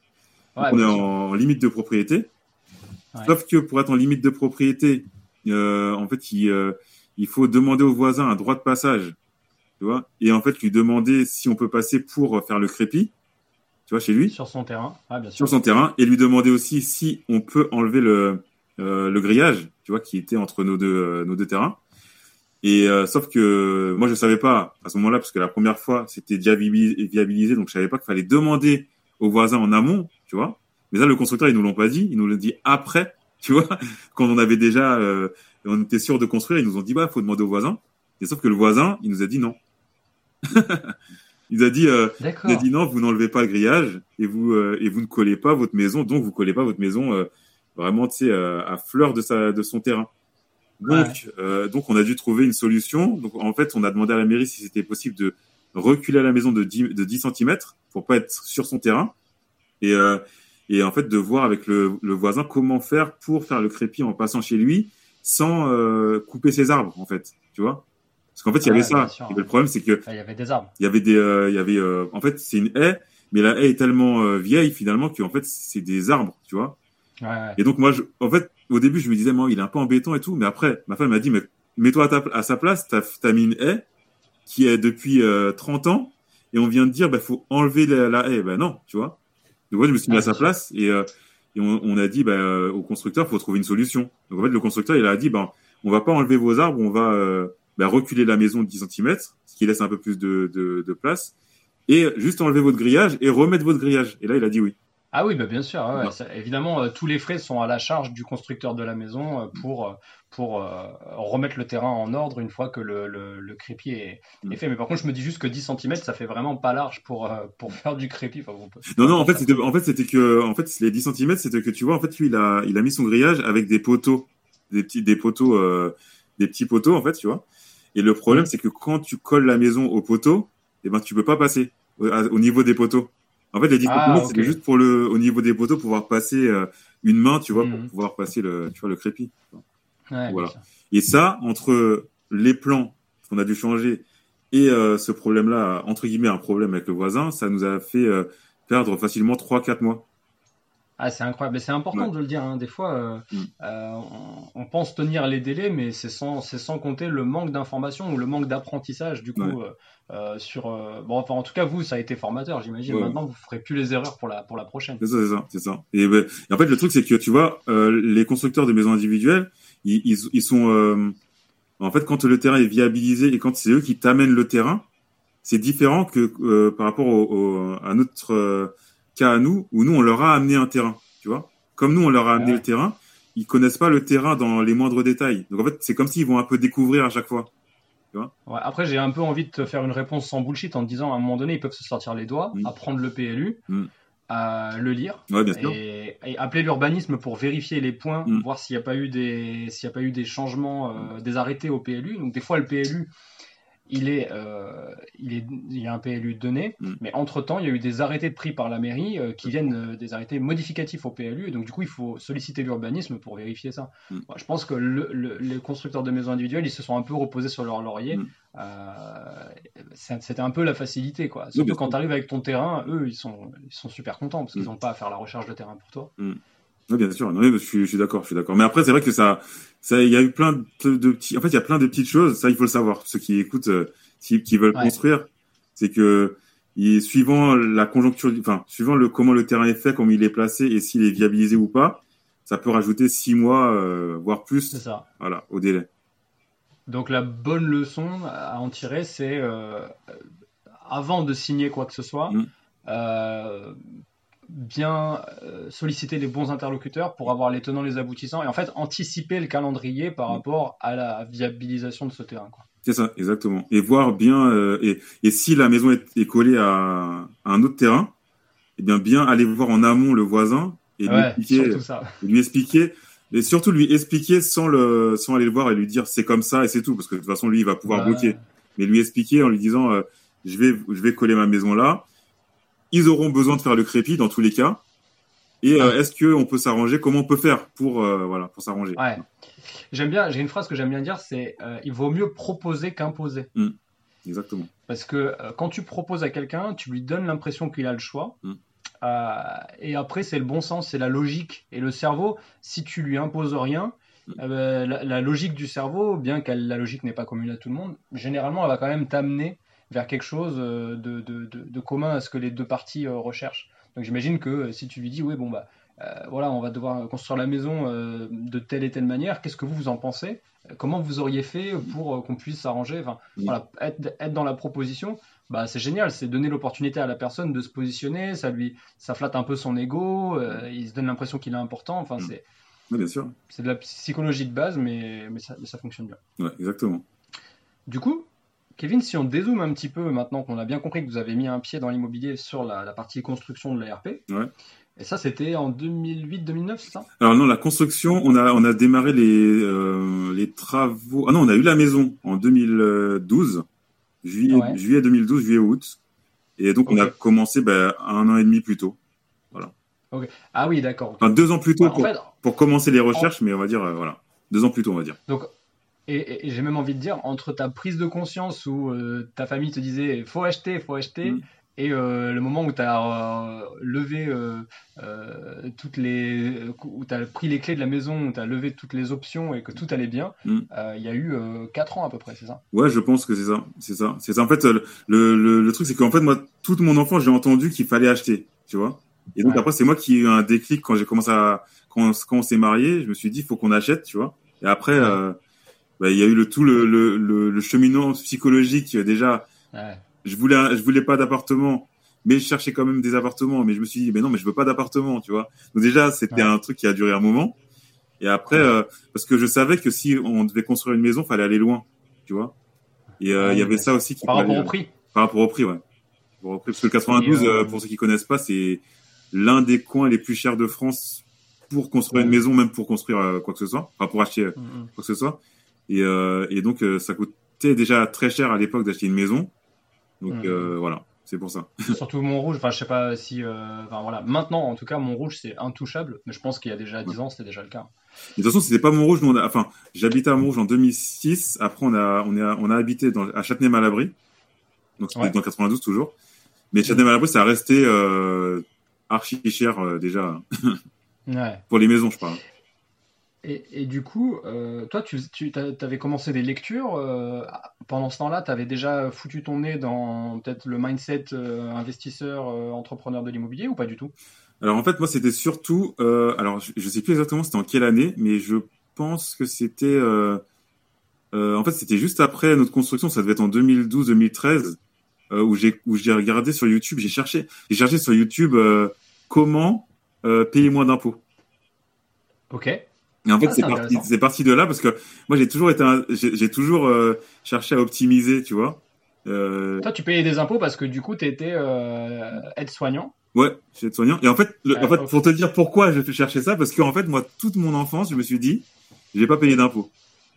on est en, limite de propriété. Sauf que pour être en limite de propriété, en fait, il, il faut demander au voisin un droit de passage tu vois, et en fait lui demander si on peut passer pour faire le crépi, tu vois, chez lui. Sur son terrain, ah, bien sûr. Sur son terrain, et lui demander aussi si on peut enlever le, euh, le grillage, tu vois, qui était entre nos deux, euh, nos deux terrains. Et euh, sauf que moi je savais pas à ce moment-là parce que la première fois c'était viabilisé, donc je savais pas qu'il fallait demander aux voisins en amont, tu vois. Mais là le constructeur ils nous l'ont pas dit, ils nous l'ont dit après, tu vois, quand on avait déjà, on était sûr de construire, ils nous ont dit bah faut demander aux voisins. Et sauf que le voisin il nous a dit non. il a dit, euh, il a dit non, vous n'enlevez pas le grillage et vous euh, et vous ne collez pas votre maison, donc vous collez pas votre maison euh, vraiment, tu sais, à fleur de sa de son terrain. Donc, donc on a dû trouver une solution. Donc en fait, on a demandé à la mairie si c'était possible de reculer la maison de 10, de 10 cm pour pas être sur son terrain et et en fait de voir avec le, le voisin comment faire pour faire le crépi en passant chez lui sans couper ses arbres en fait, tu vois. Parce qu'en fait, il y avait ça. le problème, c'est que il y avait des arbres. Il y avait des, euh, il y avait, euh, en fait, c'est une haie, mais la haie est tellement euh, vieille finalement qu'en fait, c'est des arbres, tu vois. Ouais. Et donc moi, je, en fait, au début, je me disais, moi, il est un peu embêtant et tout, mais après, ma femme m'a dit, mais mets-toi à, à, sa place, t'as as mis une haie qui est depuis 30 ans, et on vient de dire, bah, faut enlever la, haie. Ben non, tu vois. Donc moi, je me suis mis à sa place et, et on, on, a dit, bah, au constructeur, faut trouver une solution. Donc en fait, le constructeur, il a dit, ben, on va pas enlever vos arbres, on va bah, reculer la maison de 10 cm, ce qui laisse un peu plus de, de, de, place, et juste enlever votre grillage et remettre votre grillage. Et là, il a dit oui. Ah oui, bah bien sûr. Ouais, évidemment, euh, tous les frais sont à la charge du constructeur de la maison euh, pour, euh, pour remettre le terrain en ordre une fois que le, le, le crépi est, mm. est, fait. Mais par contre, je me dis juste que 10 cm, ça fait vraiment pas large pour, pour faire du crépi. Enfin, non, non, en fait, c'était, en fait, c'était que, en fait, les 10 cm, c'était que tu vois, en fait, lui, il a, il a mis son grillage avec des poteaux, des petits, des poteaux, des petits poteaux, en fait, tu vois. Et le problème, c'est que quand tu colles la maison au poteau, eh ben, tu peux pas passer au, niveau des poteaux. En fait, les 10 ah, c'est juste pour le, au niveau des poteaux, pouvoir passer euh, une main, tu vois, pour mhm. pouvoir passer le, tu vois, le crépi. voilà. Et ça, entre les plans qu'on a dû changer et euh, ce problème-là, entre guillemets, un problème avec le voisin, ça nous a fait euh, perdre facilement 3-4 mois. Ah, c'est incroyable, c'est important de le dire. Hein. Des fois, euh, mm. euh, on, pense tenir les délais, mais c'est sans, c'est sans compter le manque d'information ou le manque d'apprentissage. Du coup, euh, sur bon, enfin, en tout cas, vous, ça a été formateur, j'imagine. Maintenant, vous ferez plus les erreurs pour la pour la prochaine. C'est ça, c'est ça, c'est ça. Et, ben, en fait, le truc, c'est que tu vois, les constructeurs de maisons individuelles, ils, ils, sont, en fait, quand le terrain est viabilisé et quand c'est eux qui t'amènent le terrain, c'est différent que par rapport au, à notre cas à nous, où nous, on leur a amené un terrain, tu vois. Comme nous, on leur a amené le terrain, ils connaissent pas le terrain dans les moindres détails. Donc en fait, c'est comme s'ils vont un peu découvrir à chaque fois. Tu vois ouais, après, j'ai un peu envie de te faire une réponse sans bullshit en te disant à un moment donné, ils peuvent se sortir les doigts, mm. apprendre le PLU, mm. à le lire ouais. Et, appeler l'urbanisme pour vérifier les points, mm. voir s'il n'y a pas eu des s'il y a pas eu des changements, euh, des arrêtés au PLU. Donc des fois, le PLU il est, euh, il est, il y a un PLU donné, mm. mais entre temps, il y a eu des arrêtés de prix par la mairie euh, qui viennent euh, des arrêtés modificatifs au PLU, et donc du coup, il faut solliciter l'urbanisme pour vérifier ça. Mm. je pense que les constructeurs de maisons individuelles, ils se sont un peu reposés sur leur laurier. Mm. C'était un peu la facilité, quoi. Surtout quand tu arrives avec ton terrain, eux, ils sont, ils sont super contents parce qu'ils n'ont pas à faire la recherche de terrain pour toi. Oui, bien sûr. Non, je suis, je suis d'accord, je suis d'accord. Mais après, c'est vrai que ça, ça, il y a eu plein de, de, petits. En fait, il y a plein de petites choses. Ça, il faut le savoir. Ceux qui écoutent, euh, qui, qui veulent construire, c'est que suivant la conjoncture, enfin, suivant le comment le terrain est fait, comment il est placé et s'il est viabilisé ou pas, ça peut rajouter six mois, euh, voire plus. Ça. Voilà, au délai. Donc la bonne leçon à en tirer, c'est euh, avant de signer quoi que ce soit. Mmh. Bien euh, solliciter les bons interlocuteurs pour avoir les tenants, les aboutissants et en fait anticiper le calendrier par rapport à la viabilisation de ce terrain. C'est ça, exactement. Et voir bien, euh, et, et, si la maison est, collée à, un autre terrain, eh bien bien aller voir en amont le voisin et lui, expliquer, lui expliquer, et surtout lui expliquer sans le sans aller le voir et lui dire c'est comme ça et c'est tout parce que de toute façon lui il va pouvoir bloquer. Mais lui expliquer en lui disant euh, je vais je vais coller ma maison là ils auront besoin de faire le crépi dans tous les cas. Et euh, est-ce qu'on peut s'arranger? Comment on peut faire pour euh, voilà pour s'arranger? Ouais. J'aime bien. J'ai une phrase que j'aime bien dire, c'est euh, il vaut mieux proposer qu'imposer. Mmh. Exactement. Parce que quand tu proposes à quelqu'un, tu lui donnes l'impression qu'il a le choix. Mmh. et après, c'est le bon sens, c'est la logique. Et le cerveau, si tu lui imposes rien, mmh. la, la, logique du cerveau, bien que la logique n'est pas commune à tout le monde, généralement, elle va quand même t'amener vers quelque chose euh, de, de, de, commun à ce que les deux parties euh, recherchent. Donc j'imagine que euh, si tu lui dis, oui, bon, bah, voilà, on va devoir construire la maison de telle et telle manière, qu'est-ce que vous, vous en pensez? Comment vous auriez fait pour qu'on puisse s'arranger? Enfin, voilà, être, être, dans la proposition, bah, c'est génial, c'est donner l'opportunité à la personne de se positionner, ça lui, ça flatte un peu son ego, il se donne l'impression qu'il est important. Enfin, c'est, bien sûr. C'est de la psychologie de base, mais, mais, ça, mais ça fonctionne bien. Ouais, exactement. Du coup, Kevin, si on dézoome un petit peu maintenant qu'on a bien compris que vous avez mis un pied dans l'immobilier sur la, partie construction de l'ARP, ouais. et ça c'était en 2008-2009, c'est ça? Alors non, la construction, on a, on a démarré les, euh, les travaux. Ah non, on a eu la maison en 2012, juillet, juillet 2012, juillet août, et donc on a commencé ben, un an et demi plus tôt. Voilà. Ah oui, d'accord. Enfin, deux ans plus tôt pour, pour, commencer les recherches, mais on va dire euh, voilà, deux ans plus tôt, on va dire. Donc et, j'ai même envie de dire, entre ta prise de conscience où euh, ta famille te disait faut acheter, faut acheter, mm. et euh, le moment où tu as euh, levé toutes les. où tu as pris les clés de la maison, où tu as levé toutes les options et que tout allait bien, mm. il y a eu 4 ans à peu près, c'est ça? Ouais, je pense que c'est ça. C'est ça. C'est. En fait, le, le, le truc, c'est qu'en fait, moi, toute mon enfance, j'ai entendu qu'il fallait acheter, tu vois? Et donc après, c'est moi qui ai eu un déclic quand j'ai commencé à. Quand, quand on s'est marié, je me suis dit, il faut qu'on achète, tu vois? Et après bah, il y a eu le tout le, le, le, cheminement psychologique déjà. Ouais. Je voulais je voulais pas d'appartement, mais je cherchais quand même des appartements. Mais je me suis dit mais non mais je veux pas d'appartement, tu vois. Donc déjà c'était un truc qui a duré un moment. Et après euh, parce que je savais que si on devait construire une maison, fallait aller loin, tu vois. Et euh, il y avait ça aussi qui par rapport au prix. Par rapport au prix, ouais. Parce que le 92, euh, pour ceux qui connaissent pas, c'est l'un des coins les plus chers de France pour construire une maison, même pour construire quoi que ce soit, enfin pour acheter mm, mm. quoi que ce soit. Et, euh, et donc, euh, ça coûtait déjà très cher à l'époque d'acheter une maison. Donc mmh. euh, voilà, c'est pour ça. Surtout Montrouge, enfin je sais pas si, enfin voilà, maintenant en tout cas Montrouge c'est intouchable, mais je pense qu'il y a déjà 10 ans c'était déjà le cas. de toute façon c'était pas Montrouge, nous on a, enfin j'habitais à Montrouge en 2006, après on a on a on a habité dans, à Châtenay-Malabry, donc c'était dans 92 toujours, mais Châtenay-Malabry ça a resté euh, archi cher déjà ouais. pour les maisons je parle. Et, du coup, euh, toi, tu, tu avais commencé des lectures. Euh, pendant ce temps-là, tu avais déjà foutu ton nez dans peut-être le mindset euh, investisseur, entrepreneur de l'immobilier ou pas du tout? Alors en fait, moi, c'était surtout. alors, je, ne sais plus exactement c'était en quelle année, mais je pense que c'était. en fait, c'était juste après notre construction. Ça devait être en 2012-2013 où j'ai où j'ai regardé sur YouTube. J'ai cherché. J'ai cherché sur YouTube comment payer moins d'impôts. Ok. Et en fait, c'est parti, c'est parti de là parce que moi, j'ai toujours été, j'ai toujours euh, cherché à optimiser, tu vois. Euh... Toi, tu payais des impôts parce que du coup, tu étais euh, aide-soignant. Ouais, j'étais aide-soignant. Et en fait, en fait, pour te dire pourquoi fait chercher ça, parce qu'en fait, moi, toute mon enfance, je me suis dit, j'ai pas payé d'impôts,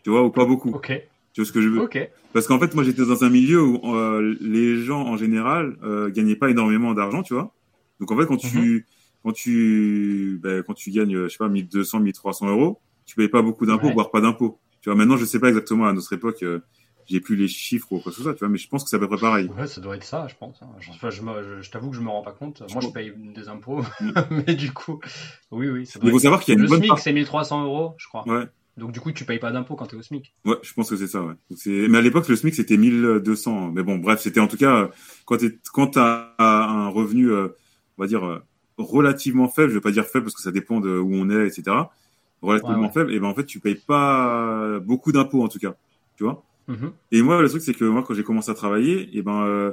tu vois, ou pas beaucoup. Ok. Tu vois ce que je veux Ok. Parce qu'en fait, moi, j'étais dans un milieu où euh, les gens, en général, euh, gagnaient pas énormément d'argent, tu vois. Donc en fait, quand tu mhm quand tu ben, quand tu gagnes je sais pas 1200 1300 euros tu payes pas beaucoup d'impôts voire pas d'impôts tu vois maintenant je sais pas exactement à notre époque euh, j'ai plus les chiffres ou quoi que ce soit tu vois mais je pense que c'est à peu près pareil ouais ça doit être ça je pense hein. je, je, je, t'avoue que je me rends pas compte moi je paye des impôts mm. mais du coup oui oui il faut savoir qu'il y a une le bonne SMIC c'est 1300 euros je crois ouais donc du coup, tu payes pas d'impôts quand tu es au SMIC. Ouais, je pense que c'est ça. Ouais. Mais à l'époque, le SMIC c'était 1200. Mais bon, bref, c'était en tout cas quand tu quand as un revenu, euh, on va dire euh, relativement faible, je vais pas dire faible parce que ça dépend de où on est, etc. Relativement faible, et ben en fait tu payes pas beaucoup d'impôts en tout cas, tu vois? Mm-hmm. Et moi le truc c'est que moi quand j'ai commencé à travailler, et ben euh,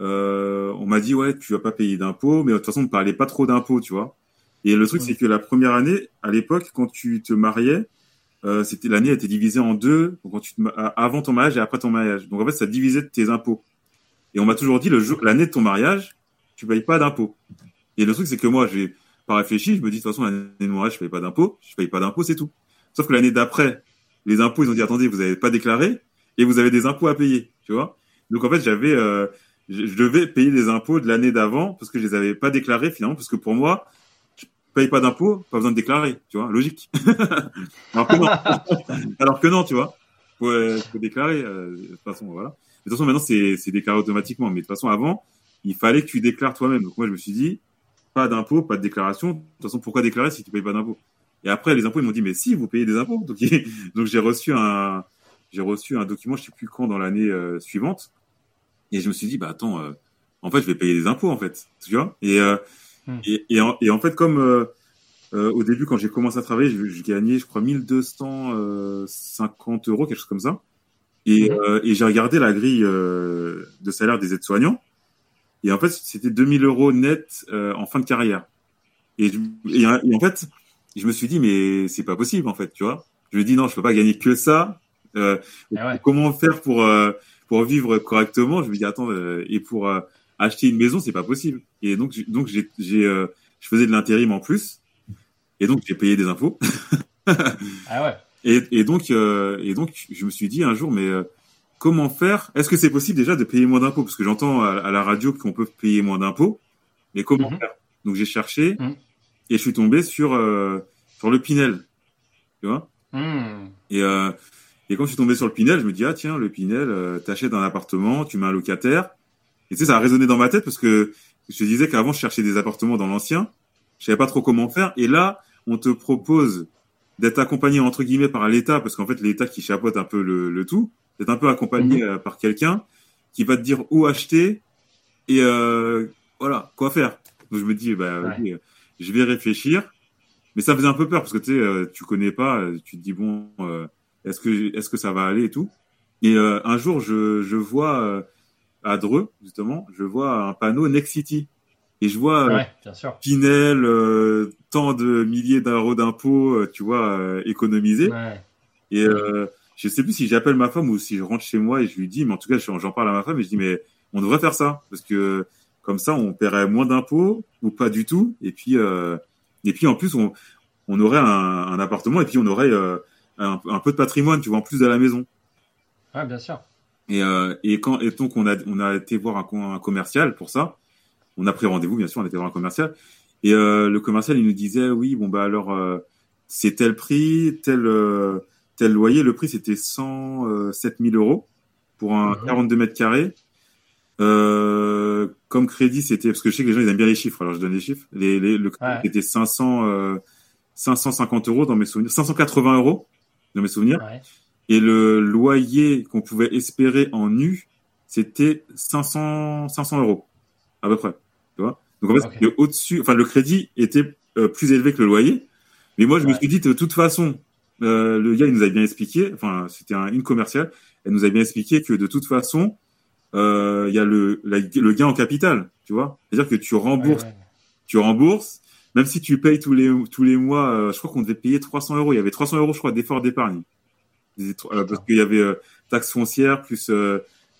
euh, on m'a dit ouais, tu vas pas payer d'impôts, mais de toute façon, on ne parlait pas trop d'impôts, tu vois? Et le truc, c'est que la première année, à l'époque, quand tu te mariais, euh, c'était l'année était divisée en deux, donc quand tu te, avant ton mariage et après ton mariage. Donc en fait, ça divisait tes impôts. Et on m'a toujours dit le jour, l'année de ton mariage, tu payes pas d'impôts. Et le truc, c'est que moi, j'ai pas réfléchi. Je me dis de toute façon, l'année de mon mariage, je paye pas d'impôts. Je paye pas d'impôts, c'est tout. Sauf que l'année d'après, les impôts, ils ont dit attendez, vous avez pas déclaré et vous avez des impôts à payer, tu vois. Donc en fait, j'avais, euh, je, devais payer des impôts de l'année d'avant parce que je les avais pas déclarés finalement, parce que pour moi, je paye pas d'impôts, pas besoin de déclarer, tu vois, logique. Alors que non, alors que non, tu vois, faut, faut déclarer. Euh, de toute façon, voilà. De toute façon, maintenant, c'est, c'est déclaré automatiquement, mais de toute façon, avant, il fallait que tu déclares toi-même. Donc moi, je me suis dit, pas d'impôts, pas de déclaration. De toute façon, pourquoi déclarer si tu payes pas d'impôts? Et après, les impôts, ils m'ont dit, mais si, vous payez des impôts. Donc, donc j'ai reçu un, j'ai reçu un document, je sais plus quand, dans l'année euh, suivante. Et je me suis dit, bah attends, euh, en fait, je vais payer des impôts, en fait, tu vois? Et, euh, hmm. et, et, en, et, en, fait, comme au début, quand j'ai commencé à travailler, je, gagnais, je crois, 1250 euros, quelque chose comme ça. Et, hmm. et j'ai regardé la grille de salaire des aides-soignants. Et en fait, c'était 2000 euros net en fin de carrière. Et, et, en fait, je me suis dit, mais c'est pas possible, en fait, tu vois. Je me dis, non, je peux pas gagner que ça. Euh, ah Comment faire pour, euh, pour vivre correctement? Je me dis, attends, euh, et pour euh, acheter une maison, c'est pas possible. Et donc, donc j'ai, j'ai, je faisais de l'intérim en plus. Et donc, j'ai payé des impôts. ah ouais. Et, et donc, et donc, je me suis dit un jour, mais comment faire Est-ce que c'est possible déjà de payer moins d'impôts? Parce que j'entends à, la radio qu'on peut payer moins d'impôts, mais comment mhm. faire? Donc, j'ai cherché. Mhm et je suis tombé sur euh, sur le Pinel, tu vois? Hmm. Et euh, et quand je suis tombé sur le Pinel, je me dis ah tiens le Pinel, euh, t'achètes un appartement, tu mets un locataire. Et tu sais ça a résonné dans ma tête parce que je te disais qu'avant je cherchais des appartements dans l'ancien, je savais pas trop comment faire. Et là on te propose d'être accompagné entre guillemets par l'État parce qu'en fait l'État qui chapeaute un peu le, le tout, d'être un peu accompagné hmm. par quelqu'un qui va te dire où acheter et voilà quoi faire. Donc je me dis bah je vais réfléchir. Mais ça faisait un peu peur parce que tu sais, euh, tu connais pas, euh, tu te dis bon, euh, est-ce que est-ce que ça va aller et tout. Et un jour, je, je vois à Dreux justement, je vois un panneau Next City et je vois ouais, bien sûr. Pinel, tant de milliers d'euros d'impôts, tu vois, économisés. Ouais. Et je sais plus si j'appelle ma femme ou si je rentre chez moi et je lui dis, mais en tout cas, j'en parle à ma femme et je dis mais on devrait faire ça parce que comme ça, on paierait moins d'impôts ou pas du tout. Et puis, euh, et puis en plus, on, on aurait un, un, appartement et puis on aurait euh, un, un, peu de patrimoine, tu vois, en plus de la maison. Ah, bien sûr. Et, euh, et quand et donc on a on a été voir un, un commercial pour ça. On a pris rendez-vous, bien sûr, on était voir un commercial. Et euh, le commercial, il nous disait, oui, bon bah alors euh, c'est tel prix, tel tel loyer. Le prix c'était 107 000 euros pour un 42 mhm. mètres carrés. Euh, comme crédit, c'était parce que je sais que les gens ils aiment bien les chiffres, alors je donne les chiffres. Les, les le crédit était 500, euh, 550 euros dans mes souvenirs, 580 euros dans mes souvenirs. Ouais. Et le loyer qu'on pouvait espérer en nu, c'était 500, 500 euros à peu près. Tu vois Donc en fait, au-dessus, enfin le crédit était euh, plus élevé que le loyer. Mais moi, je me suis dit de toute façon, euh, le gars il nous a bien expliqué, enfin c'était un, une commerciale, elle nous a bien expliqué que de toute façon, euh, il y a le, le gain en capital, tu vois. C'est-à-dire que tu rembourses, tu rembourses, même si tu payes tous les tous les mois. Euh, je crois qu'on devait payer 300 euros. Il y avait 300 euros, je crois, d'effort d'épargne, euh, parce qu'il y avait euh, taxes foncières plus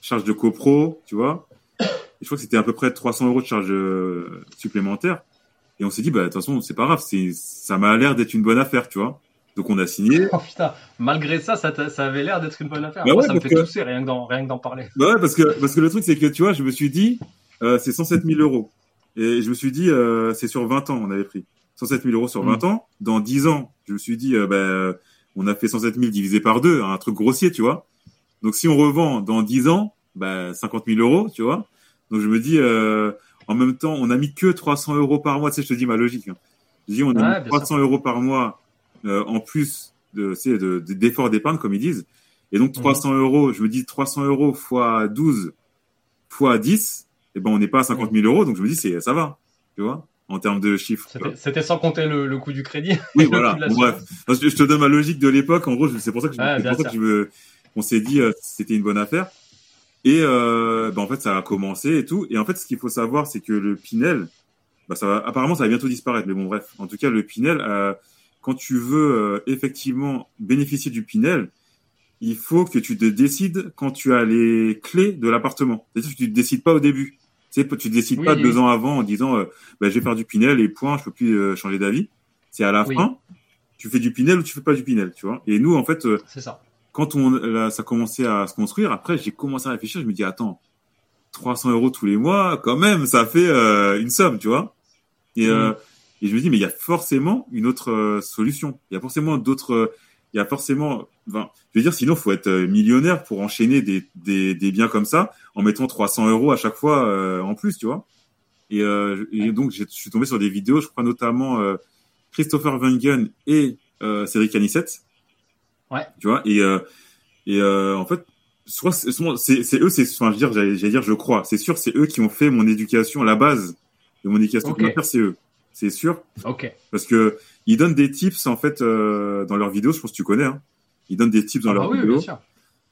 charges de copro, tu vois. Et je crois que c'était à peu près 300 euros de charges supplémentaires. Et on s'est dit, bah de toute façon, c'est pas grave, ça m'a l'air d'être une bonne affaire, tu vois. Donc on a signé. Oh putain, malgré ça, ça, ça avait l'air d'être une bonne affaire. Bah ouais, ça me fait tousser rien que d'en, rien que d'en parler. Bah ouais, parce que, parce que le truc, c'est que tu vois, je me suis dit, euh, c'est 107 000 euros. Et je me suis dit, euh, c'est sur 20 ans, on avait pris. 107 000 euros sur 20 mm. ans. Dans 10 ans, je me suis dit, euh, bah, on a fait 107 000 divisé par deux, un truc grossier, tu vois. Donc si on revend dans 10 ans, bah, 50 000 euros, tu vois. Donc je me dis, euh, en même temps, on a mis que 300 euros par mois. Tu sais, je te dis ma logique. Hein. Je dis, on a mis 300 euros par mois euh, en plus de, d'efforts d'épargne, comme ils disent. Et donc 300 mhm. euros, je me dis 300 euros fois 12 fois 10, et eh ben on n'est pas à 50 000 euros, donc je me dis c'est ça va, tu vois, en termes de chiffres. C'était sans compter le, le, coût du crédit. Oui, voilà. bref, je te donne ma logique de l'époque. En gros, c'est pour ça que je, pour ça que je on s'est dit euh, c'était une bonne affaire. Et euh, bah, en fait, ça a commencé et tout. Et en fait, ce qu'il faut savoir, c'est que le Pinel, bah, ça va, apparemment, ça va bientôt disparaître. Mais bon, bref. En tout cas, le Pinel, euh, quand tu veux euh, effectivement bénéficier du Pinel, il faut que tu te décides quand tu as les clés de l'appartement. C'est-à-dire que tu ne décides pas au début. Tu sais, tu décides pas deux ans avant en disant, euh, bah, je vais faire du Pinel et point, je peux plus euh, changer d'avis. C'est à la fin, tu fais du Pinel ou tu fais pas du Pinel, tu vois. Et nous, en fait, c'est ça quand on, là, ça commençait à se construire, après, j'ai commencé à réfléchir. Je me dis, attends, 300 euros tous les mois, quand même, ça fait euh, une somme, tu vois. Et, euh, et je me dis, mais il y a forcément une autre euh, solution. Il y a forcément d'autres. Il y a forcément. Enfin, je veux dire, sinon, faut être millionnaire pour enchaîner des, des, des biens comme ça en mettant 300 euros à chaque fois en plus, tu vois. Et, et donc, je suis tombé sur des vidéos, je crois notamment Christopher Wengen et Cédric Anissette Ouais. Tu vois, et, euh, et euh, en fait, soit c'est eux, c'est, enfin, je veux dire, j'allais dire, je crois, c'est sûr, c'est eux qui ont fait mon éducation, la base de mon éducation okay. c'est eux, c'est sûr. Ok. Parce que ils donnent des tips en fait euh, dans leurs vidéos, je pense que tu connais. Hein. Ils donnent des tips dans ah leurs bah oui, vidéos. Bien sûr.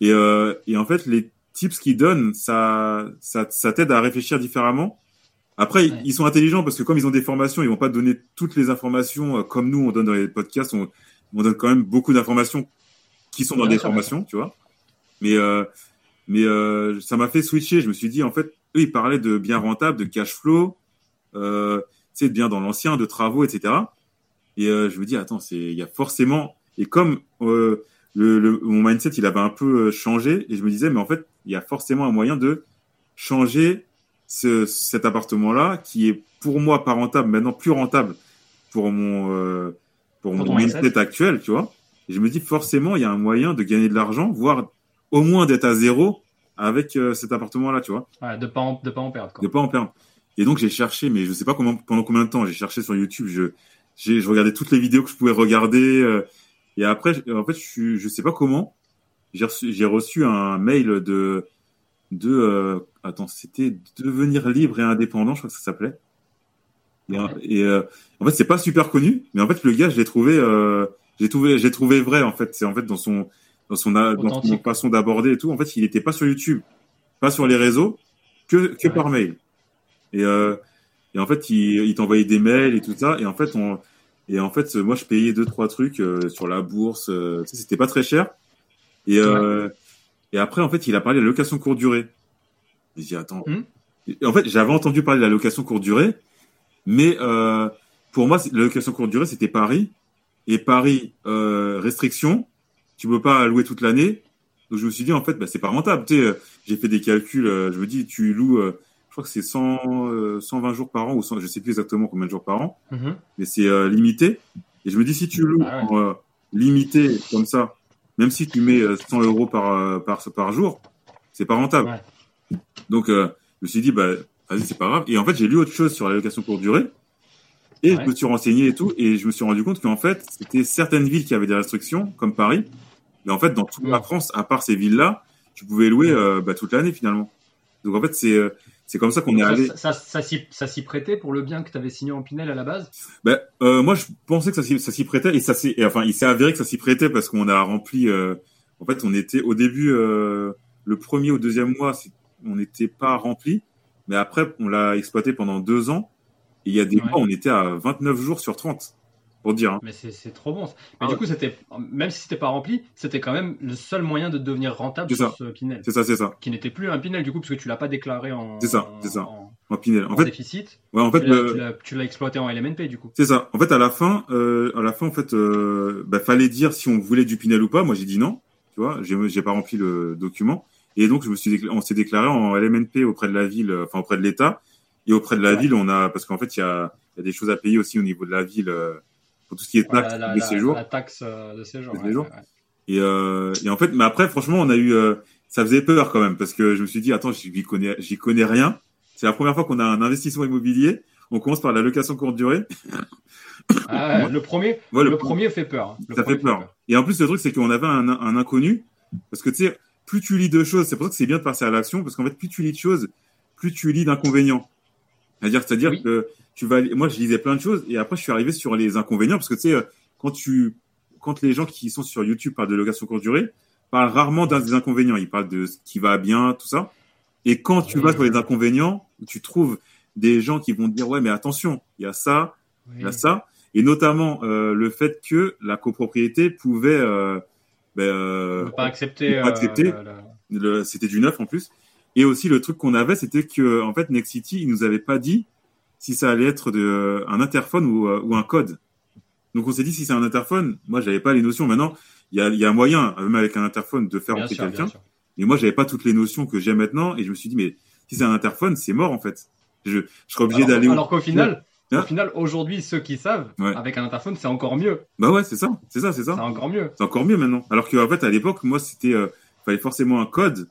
Et, euh, et en fait, les tips qu'ils donnent, ça, ça, ça t'aide à réfléchir différemment. Après, ouais. ils sont intelligents parce que comme ils ont des formations, ils vont pas donner toutes les informations euh, comme nous on donne dans les podcasts. On, on donne quand même beaucoup d'informations qui sont dans des formations, tu vois. Mais euh, mais euh, ça m'a fait switcher. Je me suis dit en fait, eux ils parlaient de bien rentable, de cash flow, euh, tu sais, bien dans l'ancien, de travaux, etc. Et euh, je me dis attends, c'est il y a forcément et comme euh, le, le, mon mindset il avait un peu changé et je me disais mais en fait il y a forcément un moyen de changer ce, cet appartement là qui est pour moi pas rentable maintenant plus rentable pour mon euh, pour, pour mon mindset, mindset actuel, tu vois. Et je me dis forcément, il y a un moyen de gagner de l'argent, voire au moins d'être à zéro avec euh, cet appartement-là, tu vois. Ouais, de pas en, de pas en perdre. Quoi. De pas en perdre. Et donc j'ai cherché, mais je sais pas comment, pendant combien de temps j'ai cherché sur YouTube. Je, j'ai, je regardais toutes les vidéos que je pouvais regarder. Euh, et après, en fait, je, je sais pas comment. J'ai reçu, j'ai reçu un mail de, de, euh, attends, c'était devenir libre et indépendant, je crois que ça s'appelait. Et, euh, en fait, c'est pas super connu, mais en fait, le gars, je l'ai trouvé. J'ai trouvé j'ai trouvé vrai en fait c'est en fait dans son dans son dans son façon d'aborder et tout en fait il était pas sur YouTube pas sur les réseaux que que ouais. par mail et euh, et en fait il, il t'envoyait des mails et tout ça et en fait on et en fait moi je payais deux trois trucs euh, sur la bourse euh, c'était pas très cher et euh, ouais. et après en fait il a parlé de la location courte durée j'ai dit attends Hmm. et en fait j'avais entendu parler de la location courte durée mais pour moi la location courte durée c'était Paris et Paris restriction, tu peux pas louer toute l'année. Donc je me suis dit en fait bah, c'est pas rentable. Tu sais, j'ai fait des calculs. Je me dis tu loues, crois que c'est 100, 120 jours par an ou 100, je sais plus exactement combien de jours par an, Mm -hmm. mais c'est euh, limité. Et je me dis si tu loues Ah ouais. euh, limité comme ça, même si tu mets euh, 100 euros par euh, par par jour, c'est pas rentable. Ouais. Donc euh, je me suis dit bah vas-y c'est pas grave. Et en fait j'ai lu autre chose sur la location courte durée. Et Ouais. je me suis renseigné et tout, et je me suis rendu compte qu'en fait, c'était certaines villes qui avaient des restrictions, comme Paris. Mais en fait, dans toute la. France, à part ces villes-là, tu pouvais louer euh, bah, toute l'année finalement. Donc en fait, c'est euh, c'est comme ça qu'on est allé. ça, ça, ça s'y- ça s'y prêtait pour le bien que tu avais signé en Pinel à la base? Ben, euh, moi, je pensais que ça, s'y- ça s'y prêtait, et ça s'est, et enfin, il s'est avéré que ça s'y prêtait parce qu'on a rempli. euh, en fait, on était au début, euh, le premier ou deuxième mois, on n'était pas rempli, mais après, on l'a exploité pendant deux ans. Et il y a des Ouais. mois, on était à 29 jours sur 30, pour dire. hein. Mais c'est trop bon. Mais Ah du coup, c'était même si c'était pas rempli, c'était quand même le seul moyen de devenir rentable sur ça. ce Pinel, C'est ça, c'est ça. qui n'était plus un Pinel du coup parce que tu l'as pas déclaré en, C'est ça, c'est ça. en, En Pinel. En en fait, déficit. ouais, en fait, tu l'as- exploité en LMNP du coup. C'est ça. En fait, à la fin, euh, à la fin, en fait, euh, bah, fallait dire si on voulait du Pinel ou pas. Moi, j'ai dit non. Tu vois, j'ai, pas rempli le document. Et donc, je me suis, on s'est déclaré en LMNP auprès de la ville, euh, enfin auprès de l'État. Et auprès de la Ouais. ville, on a, parce qu'en fait, il y a, il y a des choses à payer aussi au niveau de la ville euh, pour tout ce qui est taxe la- de la- séjour. la taxe euh, de séjour. De séjour. ouais. Et, euh, et en fait, mais après, franchement, on a eu, euh, ça faisait peur quand même parce que je me suis dit, attends, j'y connais, j'y connais rien. C'est la première fois qu'on a un investissement immobilier. On commence par la location courte durée. Ah ouais, le premier, Ouais, le, le- premier fait peur. hein. Le ça fait peur. Et en plus, le truc, c'est qu'on avait un, un inconnu. Parce que tu sais, plus tu lis de choses, c'est pour ça que c'est bien de passer à l'action, parce qu'en fait, plus tu lis de choses, plus tu lis d'inconvénients. C'est-à-dire, c'est-à-dire Oui. que tu vas, moi, je lisais plein de choses, et après, je suis arrivé sur les inconvénients, parce que tu sais, euh, quand tu, quand les gens qui sont sur YouTube parlent de location courte durée, parle rarement d'un des inconvénients. Il parle de ce qui va bien, tout ça. Et quand tu Oui, vas sur les inconvénients, tu trouves des gens qui vont te dire ouais mais attention, il y a ça, il y a ça, et notamment euh, le fait que la copropriété pouvait, euh, ben, euh, Ne pas accepter. pas accepter. euh, le- c'était du neuf en plus, et aussi le truc qu'on avait, c'était que en fait Next City, il nous avait pas dit si ça allait être de, un interphone ou, euh, ou un code. Donc on s'est dit si c'est un interphone, moi j'avais pas les notions. Maintenant, il y a, y a moyen, même avec un interphone, de faire entrer quelqu'un. Mais moi, j'avais pas toutes les notions que j'ai maintenant, et je me suis dit, mais si c'est un interphone, c'est mort en fait. Je, je serais obligé d'aller. où? alors qu'au final, Hein au final, aujourd'hui, ceux qui savent, Ouais. avec un interphone, c'est encore mieux. Bah ouais, c'est ça, c'est ça, c'est C'est ça. encore mieux. C'est encore mieux maintenant. Alors qu'en fait, à l'époque, moi, c'était, euh, fallait forcément un code.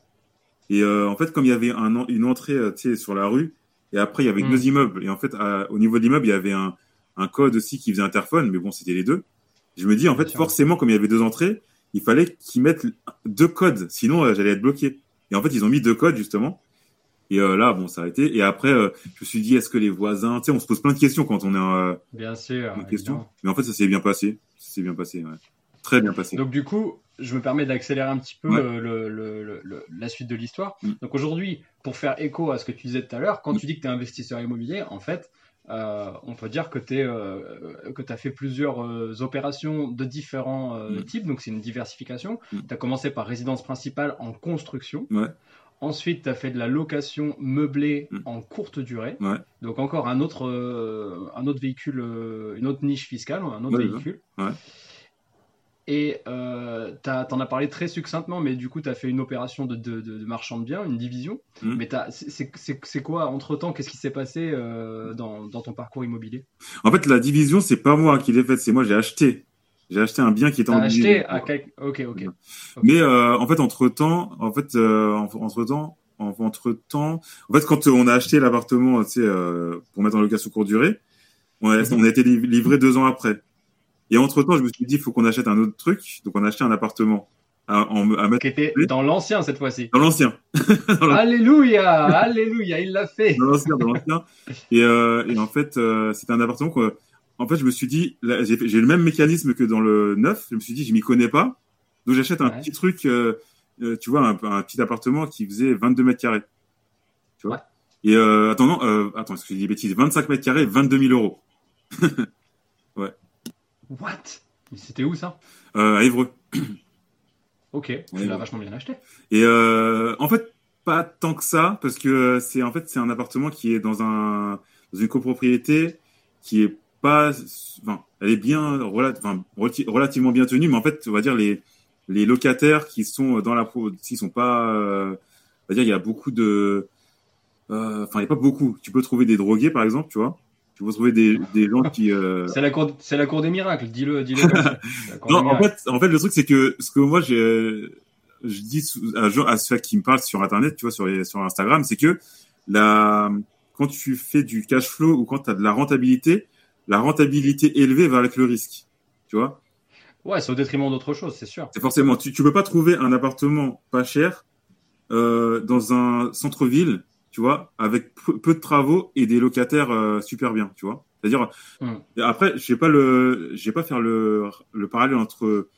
Et euh, en fait, comme il y avait un, en- une entrée, euh, tu sais, sur la rue, et après il y avait Mm. deux immeubles, et en fait, à- au niveau de l'immeuble, il y avait un, un code aussi qui faisait interphone, mais bon, c'était les deux. Je me dis, en fait, forcément, comme il y avait deux entrées, il fallait qu'ils mettent deux codes, sinon euh, j'allais être bloqué. Et en fait, ils ont mis deux codes justement. Et euh, là, bon, ça a été. Et après, euh, je me suis dit, est-ce que les voisins, tu sais, on se pose plein de questions quand on est euh, Bien sûr. plein de questions. Mais en fait, ça s'est bien passé. Ça s'est bien passé, ouais. Très bien passé. Donc du coup, je me permets d'accélérer un petit peu Ouais. euh, le, le- le- le- la suite de l'histoire. Mm. Donc aujourd'hui, pour faire écho à ce que tu disais tout à l'heure, quand Mm. tu dis que tu es investisseur immobilier, en fait, euh, on peut dire que tu as fait plusieurs euh, opérations de différents euh, Mm. types, donc c'est une diversification. Tu as commencé par résidence principale en construction. Ouais. Ensuite, tu as fait de la location meublée en courte durée. Ouais. Donc encore un autre, euh, un autre véhicule, euh, une autre niche fiscale, un autre ouais. véhicule. Ouais. Et euh, t'en as parlé très succinctement, mais du coup, tu as fait une opération de, de, de- marchand de biens, une division. Mm. Mais c'est- quoi, entre-temps, qu'est-ce qui s'est passé euh, dans, dans ton parcours immobilier? En fait, la division, c'est pas moi qui l'ai faite, c'est moi, j'ai acheté. J'ai acheté un bien qui était en acheté division. à quel... Ok, ok. Mais euh, en fait, entre temps, en fait, euh, entre temps, entre temps, en fait, quand on a acheté l'appartement, tu sais, euh, pour mettre en location courte durée, on a, Mhm. on a été liv- livré deux ans après. Et entre temps, je me suis dit, il faut qu'on achète un autre truc. Donc, on a acheté un appartement à, en- à Qui était dans l'ancien cette fois-ci. dans l'ancien, Alléluia, alléluia, il l'a fait. dans l'ancien, dans l'ancien. Et, euh, et en fait, euh, c'était un appartement que, en fait, je me suis dit, j'ai le même mécanisme que dans le neuf. Je me suis dit, je m'y connais pas, donc j'achète un Ouais. petit truc, euh, euh, tu vois, un, un petit appartement qui faisait 22 mètres carrés. Tu vois? Et euh, attends, non, euh, attends, est-ce que j'ai dit des bêtises 25 mètres carrés, 22 000 euros. What? C'était où ça? Euh, à Évreux. Ok, tu Ouais, l'as ouais. vachement bien acheté. Et euh, en fait, pas tant que ça, parce que euh, c'est en fait c'est un appartement qui est dans un dans une copropriété qui est pas, enfin, elle est bien enfin, relati- relativement bien tenue, mais en fait, on va dire les les locataires qui sont dans la s'ils sont pas, euh, on va dire il y a beaucoup de, enfin il y a pas beaucoup. Tu peux trouver des drogués par exemple, tu vois. Tu peux trouver des des gens qui euh, C'est la, cour... c'est la cour des miracles, dis-le. dis-le non, en fait, en fait, le truc, c'est que ce que moi, j'ai, je dis à, à ceux qui me parlent sur Internet, tu vois, sur, les, sur Instagram, c'est que la, quand tu fais du cash flow ou quand tu as de la rentabilité, la rentabilité élevée va avec le risque. Tu vois, Ouais, c'est au détriment d'autre chose, c'est sûr. c'est forcément, tu, tu peux pas trouver un appartement pas cher euh, dans un centre-ville, tu vois, avec peu, de travaux et des locataires euh, super bien, tu vois. C'est-à-dire, et après, je vais pas le, je vais pas faire le, le parallèle entre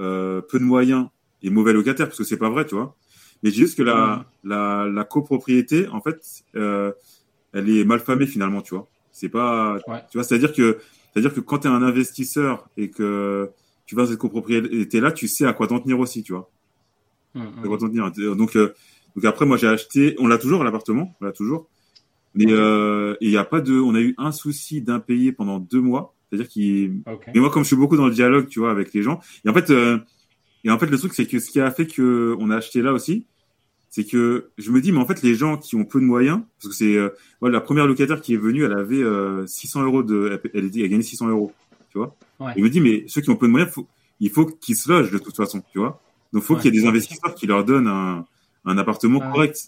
euh, peu de moyens et mauvais locataires parce que c'est pas vrai, tu vois. Mais j'ai juste que la, la, la copropriété, en fait, euh, elle est mal famée finalement, tu vois. C'est pas, Ouais. tu vois, c'est-à-dire que, c'est-à-dire que quand tu es un investisseur et que tu vas dans cette copropriété là, tu sais à quoi t'en tenir aussi, tu vois. À quoi t'en tenir. Donc, donc après, moi, j'ai acheté, on l'a toujours l'appartement, on l'a toujours. Mais euh, il y a pas de, on a eu un souci d'impayé pendant deux mois. C'est-à-dire qu'il, et moi, comme je suis beaucoup dans le dialogue, tu vois, avec les gens, et en fait, euh, et en fait, le truc, c'est que ce qui a fait que on a acheté là aussi, c'est que je me dis, mais en fait, les gens qui ont peu de moyens, parce que c'est, euh, voilà, la première locataire qui est venue, elle avait euh, 600 euros de, elle, a gagné 600 euros, tu vois. Ouais. Et je me dis, mais ceux qui ont peu de moyens, faut, il faut qu'ils se logent de toute façon, tu vois. Donc, faut Ouais, qu'il y ait des investisseurs qui leur donnent un, un appartement Ouais. correct.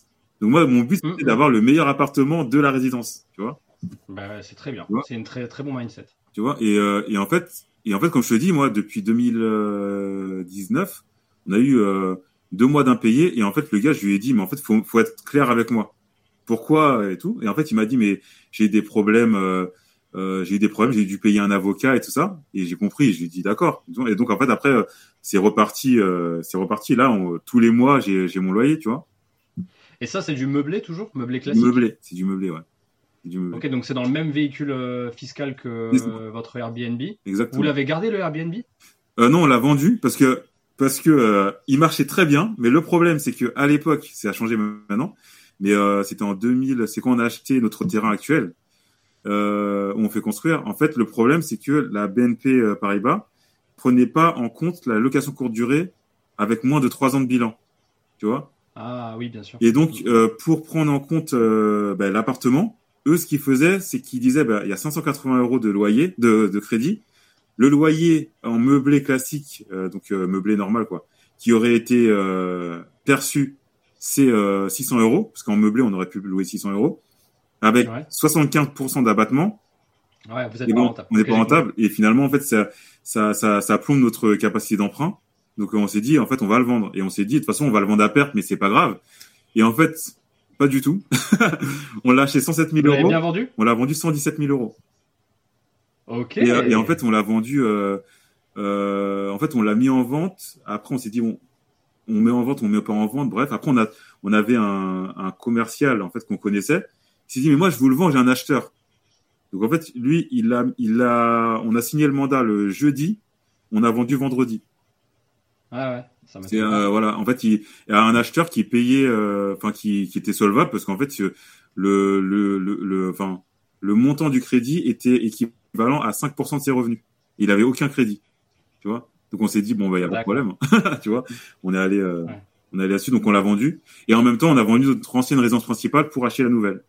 Donc moi, mon but, Mm, c'est mm. d'avoir le meilleur appartement de la résidence, tu vois. Bah c'est très bien. C'est une très très bon mindset. tu vois et, euh, et en fait et en fait comme je te dis moi depuis 2019 on a eu euh, deux mois d'impayé et en fait le gars je lui ai dit mais en fait faut faut être clair avec moi pourquoi et tout et en fait il m'a dit mais j'ai des problèmes euh, euh, j'ai eu des problèmes j'ai dû payer un avocat et tout ça et j'ai compris je lui ai dit d'accord et donc en fait après euh, c'est reparti, euh, c'est reparti. Là, tous les mois, j'ai mon loyer, tu vois. Et ça, c'est du meublé toujours, meublé classique? Meublé, c'est du meublé, ouais. Ok, donc c'est dans le même véhicule euh, fiscal que votre Airbnb? Exactement. Vous l'avez gardé le Airbnb? Non, on l'a vendu parce que parce que il marchait très bien, mais le problème c'est que à l'époque, ça a changé maintenant, mais c'était en 2000, c'est quand on a acheté notre terrain actuel euh, où on fait construire. En fait, le problème, c'est que la BNP euh, Paribas prenait pas en compte la location courte durée avec moins de trois ans de bilan. Tu vois? Ah oui, bien sûr. Et donc, euh, pour prendre en compte euh, bah, l'appartement, eux, ce qu'ils faisaient, c'est qu'ils disaient, bah, il y a 580 euros de loyer, de, de crédit. Le loyer en meublé classique, euh, donc meublé normal, quoi, qui aurait été perçu, c'est 600 euros, parce qu'en meublé, on aurait pu louer 600 euros avec 75% d'abattement. Ouais, vous êtes pas rentable. On n'est pas rentable. Et finalement, en fait, ça, ça, ça, ça plombe notre capacité d'emprunt. Donc, on s'est dit, en fait, on va le vendre. Et on s'est dit, de toute façon, on va le vendre à perte, mais c'est pas grave. Et en fait, pas du tout. on l'a acheté 107 000 vous euros. bien vendu? On l'a vendu 117 000 euros. Ok. Et, et en fait, on l'a vendu. Euh, euh, en fait, on l'a mis en vente. Après, on s'est dit, bon, on met en vente, on met pas en vente. Bref, après, on a, on avait un, un commercial en fait qu'on connaissait il s'est dit, mais moi, je vous le vends, j'ai un acheteur. Donc, en fait, lui, il a, il a, on a signé le mandat le jeudi, on a vendu vendredi. Ah ouais. Ça c'est euh, voilà. En fait il, y a un acheteur qui payait euh, enfin qui, qui était solvable parce qu'en fait le le le enfin le montant du crédit était équivalent à 5% de ses revenus. Il avait aucun crédit. Tu vois? Donc on s'est dit bon bah il y a pas de problème. Tu vois? On est allé euh, on est allé là-dessus. Donc on l'a vendu. Et en même temps on a vendu notre ancienne résidence principale pour acheter la nouvelle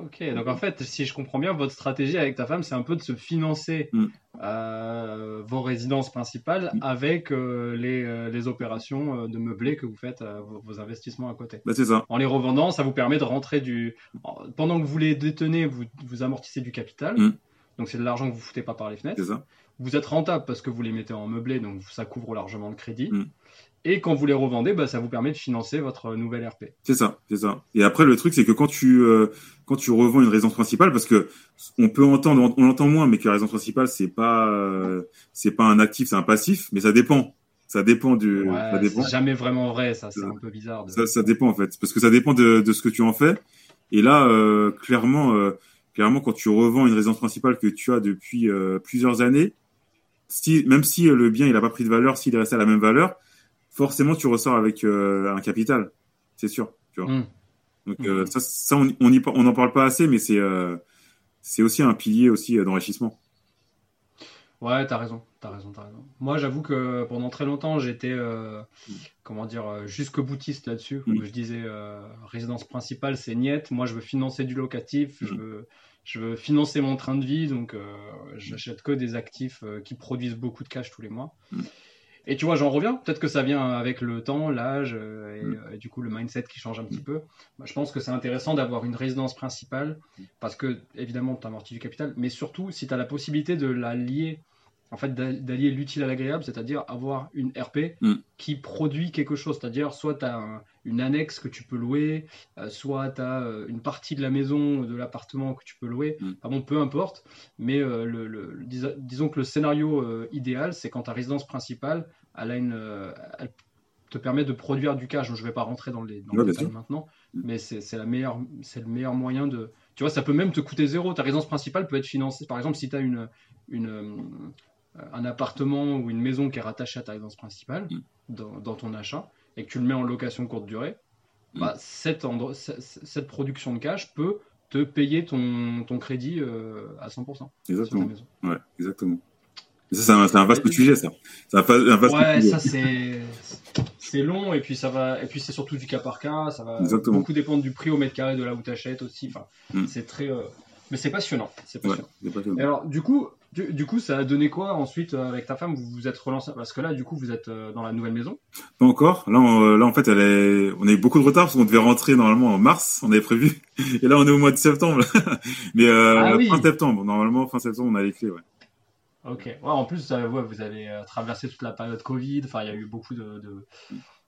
Ok, donc en fait, si je comprends bien, votre stratégie avec ta femme, c'est un peu de se financer mm. euh, vos résidences principales mm. avec euh, les, euh, les, opérations de meublé que vous faites, vos, investissements à côté. Bah, c'est ça. En les revendant, ça vous permet de rentrer du. Pendant que vous les détenez, vous, vous amortissez du capital. Mm. Donc c'est de l'argent que vous foutez pas par les fenêtres. C'est ça. Vous êtes rentable parce que vous les mettez en meublé, donc ça couvre largement le crédit. Et quand vous les revendez, bah, ça vous permet de financer votre nouvelle RP. C'est ça, c'est ça. Et après, le truc, c'est que quand tu euh, quand tu revends une résidence principale, parce que on peut entendre, on entend moins, mais que la résidence principale, c'est pas euh, c'est pas un actif, c'est un passif, mais ça dépend. Ça dépend du. Ouais, ça dépend. C'est jamais vraiment vrai, ça. C'est un peu bizarre. Ça, ça, dépend en fait, parce que ça dépend de, de ce que tu en fais. Et là, euh, clairement, euh, clairement, quand tu revends une résidence principale que tu as depuis euh, plusieurs années, si même si le bien il a pas pris de valeur, s'il est resté à la même valeur forcément tu ressors avec euh, un capital, c'est sûr. Tu vois. Mmh. Donc mmh. Euh, ça, ça, on on, on n'en parle pas assez, mais c'est euh, c'est aussi un pilier aussi d'enrichissement. Ouais, t'as raison, t'as raison, t'as raison. Moi, j'avoue que pendant très longtemps, j'étais, comment dire, jusque boutiste là-dessus. Mmh. Je disais, résidence principale, c'est niette. Moi, je veux financer du locatif. Je veux, je veux financer mon train de vie. Donc, j'achète que des actifs qui produisent beaucoup de cash tous les mois. Et tu vois, j'en reviens. Peut-être que ça vient avec le temps, l'âge euh, mm. euh, et, du coup le mindset qui change un petit peu. Bah, je pense que c'est intéressant d'avoir une résidence principale parce que évidemment tu amortis du capital, mais surtout si tu as la possibilité de la lier en fait d'allier l'utile à l'agréable, c'est-à-dire avoir une RP mm. qui produit quelque chose, c'est-à-dire soit tu as une annexe que tu peux louer, euh, soit tu as euh, une partie de la maison, de l'appartement que tu peux louer, mm. bon, peu importe, mais euh, le, disons que le scénario idéal, c'est quand ta résidence principale, elle, a une, elle te permet de produire du cash, je ne vais pas rentrer dans les, dans détails maintenant, mm. mais c'est le meilleur moyen de... Tu vois, ça peut même te coûter zéro. Ta résidence principale peut être financée. Par exemple, si tu as une, une, un appartement ou une maison qui est rattachée à ta résidence principale mm. dans, ton achat et que tu le mets en location courte durée, mm. bah, cette, cette, production de cash peut te payer ton, ton crédit euh, à 100%. Exactement. Ouais, exactement. ça, c'est un, vaste sujet, ça. Un, un vaste ouais, ça c'est c'est long et puis ça va et puis c'est surtout du cas par cas. Ça va beaucoup dépendre du prix au mètre carré de là où tu achètes aussi. Enfin, mm. c'est très euh, mais c'est passionnant. C'est passionnant. Et alors, du coup, du, coup, ça a donné quoi ensuite euh, avec ta femme? Vous vous êtes relancé? Parce que là, du coup, vous êtes euh, dans la nouvelle maison Pas encore. Là, on, là, en fait, elle est... on a eu beaucoup de retard parce qu'on devait rentrer normalement en mars, on avait prévu. Et là, on est au mois de septembre. Mais euh, ah fin septembre, normalement, fin septembre, on a les clés. Ouais. Ok. Ouais, en plus, vous avez traversé toute la période Covid. Enfin, il y a eu beaucoup de,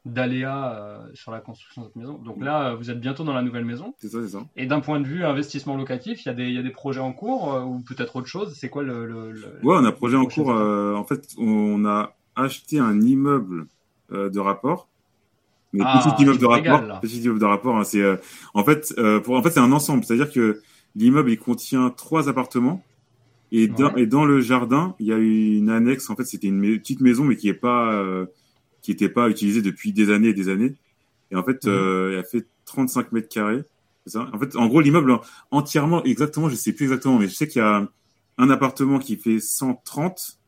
d'aléas sur la construction de votre maison. Donc là, vous êtes bientôt dans la nouvelle maison. C'est ça, c'est ça. Et d'un point de vue investissement locatif, il y a des, il y a des projets en cours ou peut-être autre chose? C'est quoi le, le, Ouais, on a un projet en cours. en fait, on a acheté un immeuble de rapport. Mais ah, petit immeuble de rapport, petit immeuble de rapport, hein, c'est en fait, pour, en fait, c'est un ensemble. C'est-à-dire que l'immeuble il contient trois appartements et dans, et dans le jardin, il y a une annexe. En fait, c'était une petite maison, mais qui est pas, euh, qui était pas utilisée depuis des années et des années. Et en fait, mhm. euh, elle fait 35 mètres carrés. Ça en fait, en gros, l'immeuble entièrement, exactement, je sais plus exactement, mais je sais qu'il y a un appartement qui fait 130,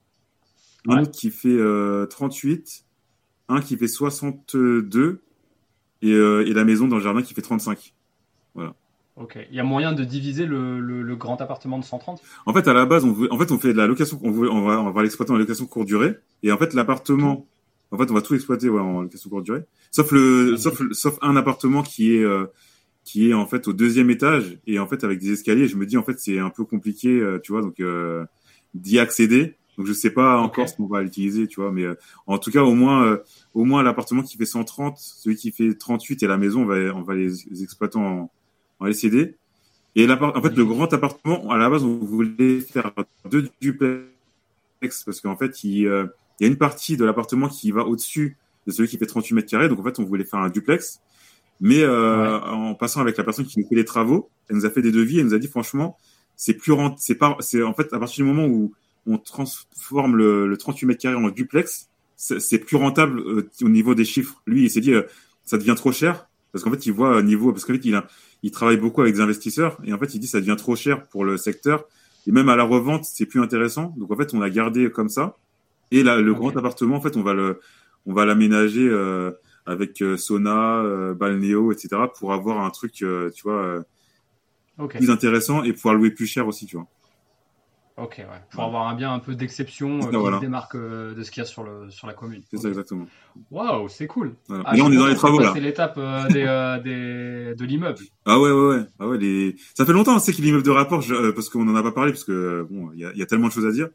un autre qui fait euh, 38, un qui fait 62 et, euh, et la maison dans le jardin qui fait 35. Voilà. Ok. Il y a moyen de diviser le, le, grand appartement de 130 En fait, à la base, on, veut, en fait, on fait de la location, on, veut, on va, on va l'exploiter en location courte durée. Et en fait, l'appartement, en fait, on va tout exploiter ouais, en location courte durée. Sauf le, sauf, sauf un appartement qui est, euh, qui est en fait au deuxième étage et en fait avec des escaliers. Je me dis en fait c'est un peu compliqué, euh, tu vois, donc euh, d'y accéder. Donc je sais pas encore ce qu'on va l'utiliser, tu vois, mais en tout cas au moins, au moins l'appartement qui fait 130, celui qui fait 38 et la maison, on va, on va les, les exploiter en en LCD. Et en fait, le grand appartement, à la base, on voulait faire deux duplex parce qu'en fait, il, euh, il, y a une partie de l'appartement qui va au-dessus de celui qui fait 38 mètres carrés. Donc, en fait, on voulait faire un duplex. Mais euh, en passant avec la personne qui nous fait les travaux, elle nous a fait des devis. Elle nous a dit, franchement, c'est plus rentable. C'est pas, c'est en fait à partir du moment où on transforme le, le 38 mètres carrés en duplex, c'est plus rentable euh, au niveau des chiffres. Lui, il s'est dit, ça devient trop cher parce qu'en fait, il voit niveau, parce qu'en fait, il a, il travaille beaucoup avec des investisseurs et en fait il dit ça devient trop cher pour le secteur et même à la revente c'est plus intéressant donc en fait on a gardé comme ça et là le grand appartement en fait on va le on va l'aménager euh, avec euh, sauna euh, balnéo etc pour avoir un truc euh, tu vois plus intéressant et pouvoir louer plus cher aussi tu vois Ok, ouais. Pour avoir un bien un peu d'exception qui se démarque de ce qu'il y a sur, le, sur la commune. C'est ça, exactement. Waouh, c'est cool. Ah, là, on est dans les travaux, là. C'est l'étape des, des, de l'immeuble. Ah ouais, ouais, ouais. Ah ouais les... Ça fait longtemps, c'est que l'immeuble de rapport, je, parce qu'on en a pas parlé, parce que bon, il y y a, tellement de choses à dire.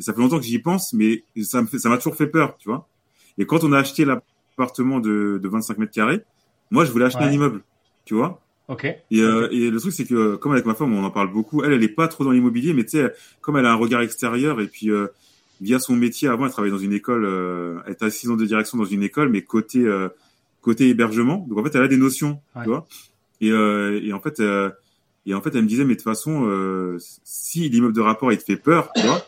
Mais ça fait longtemps que j'y pense, mais ça m'a toujours fait peur, tu vois. Et quand on a acheté l'appartement de, de 25 mètres carrés, moi, je voulais acheter un immeuble, tu vois. Ok. Et, euh, et, le truc, c'est que comme avec ma femme, on en parle beaucoup. Elle, elle est pas trop dans l'immobilier, mais tu sais, comme elle a un regard extérieur et puis euh, via son métier, avant, elle travaillait dans une école. Euh, elle était assistante de direction dans une école, mais côté euh, côté hébergement. Donc en fait, elle a des notions, tu vois. Et, et en fait, et en fait, elle me disait, mais de toute façon, si l'immeuble de rapport il te fait peur, tu vois,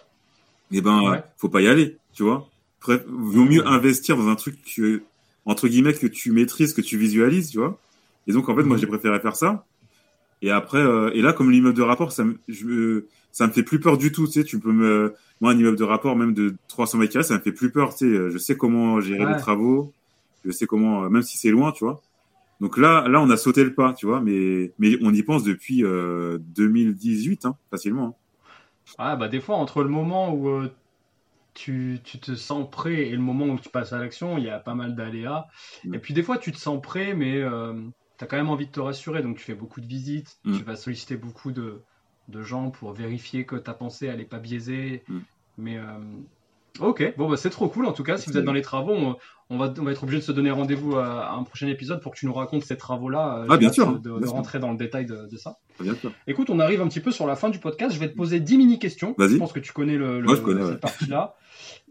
eh ben, faut pas y aller, tu vois. Bref, vaut mieux investir dans un truc que, entre guillemets que tu maîtrises, que tu visualises, tu vois et donc, en fait, moi, j'ai préféré faire ça. Et après, euh, et là, comme l'immeuble de rapport, ça me, je, ça me fait plus peur du tout. Tu sais, tu peux me, moi, un immeuble de rapport, même de 300 mètres carrés, ça me fait plus peur. Tu sais, je sais comment gérer les travaux. Je sais comment, même si c'est loin, tu vois. Donc là, là, on a sauté le pas, tu vois. Mais, mais on y pense depuis euh, 2018, hein, facilement. Hein. Ah, bah, des fois, entre le moment où euh, tu, tu, te sens prêt et le moment où tu passes à l'action, il y a pas mal d'aléas. Mm. Et puis, des fois, tu te sens prêt, mais euh, tu as quand même envie de te rassurer, donc tu fais beaucoup de visites, mm. tu vas solliciter beaucoup de, de, gens pour vérifier que ta pensée elle est pas biaisée. Mm. Mais euh, ok, bon bah, c'est trop cool en tout cas. Si vous êtes dans les travaux, on, va, on va être obligé de se donner rendez-vous à, un prochain épisode pour que tu nous racontes ces travaux-là. Euh, ah bien sûr. De, rentrer dans le détail de, ça. Bien sûr. Écoute, on arrive un petit peu sur la fin du podcast. Je vais te poser 10 mini questions. Je pense que tu connais le, le cette partie-là.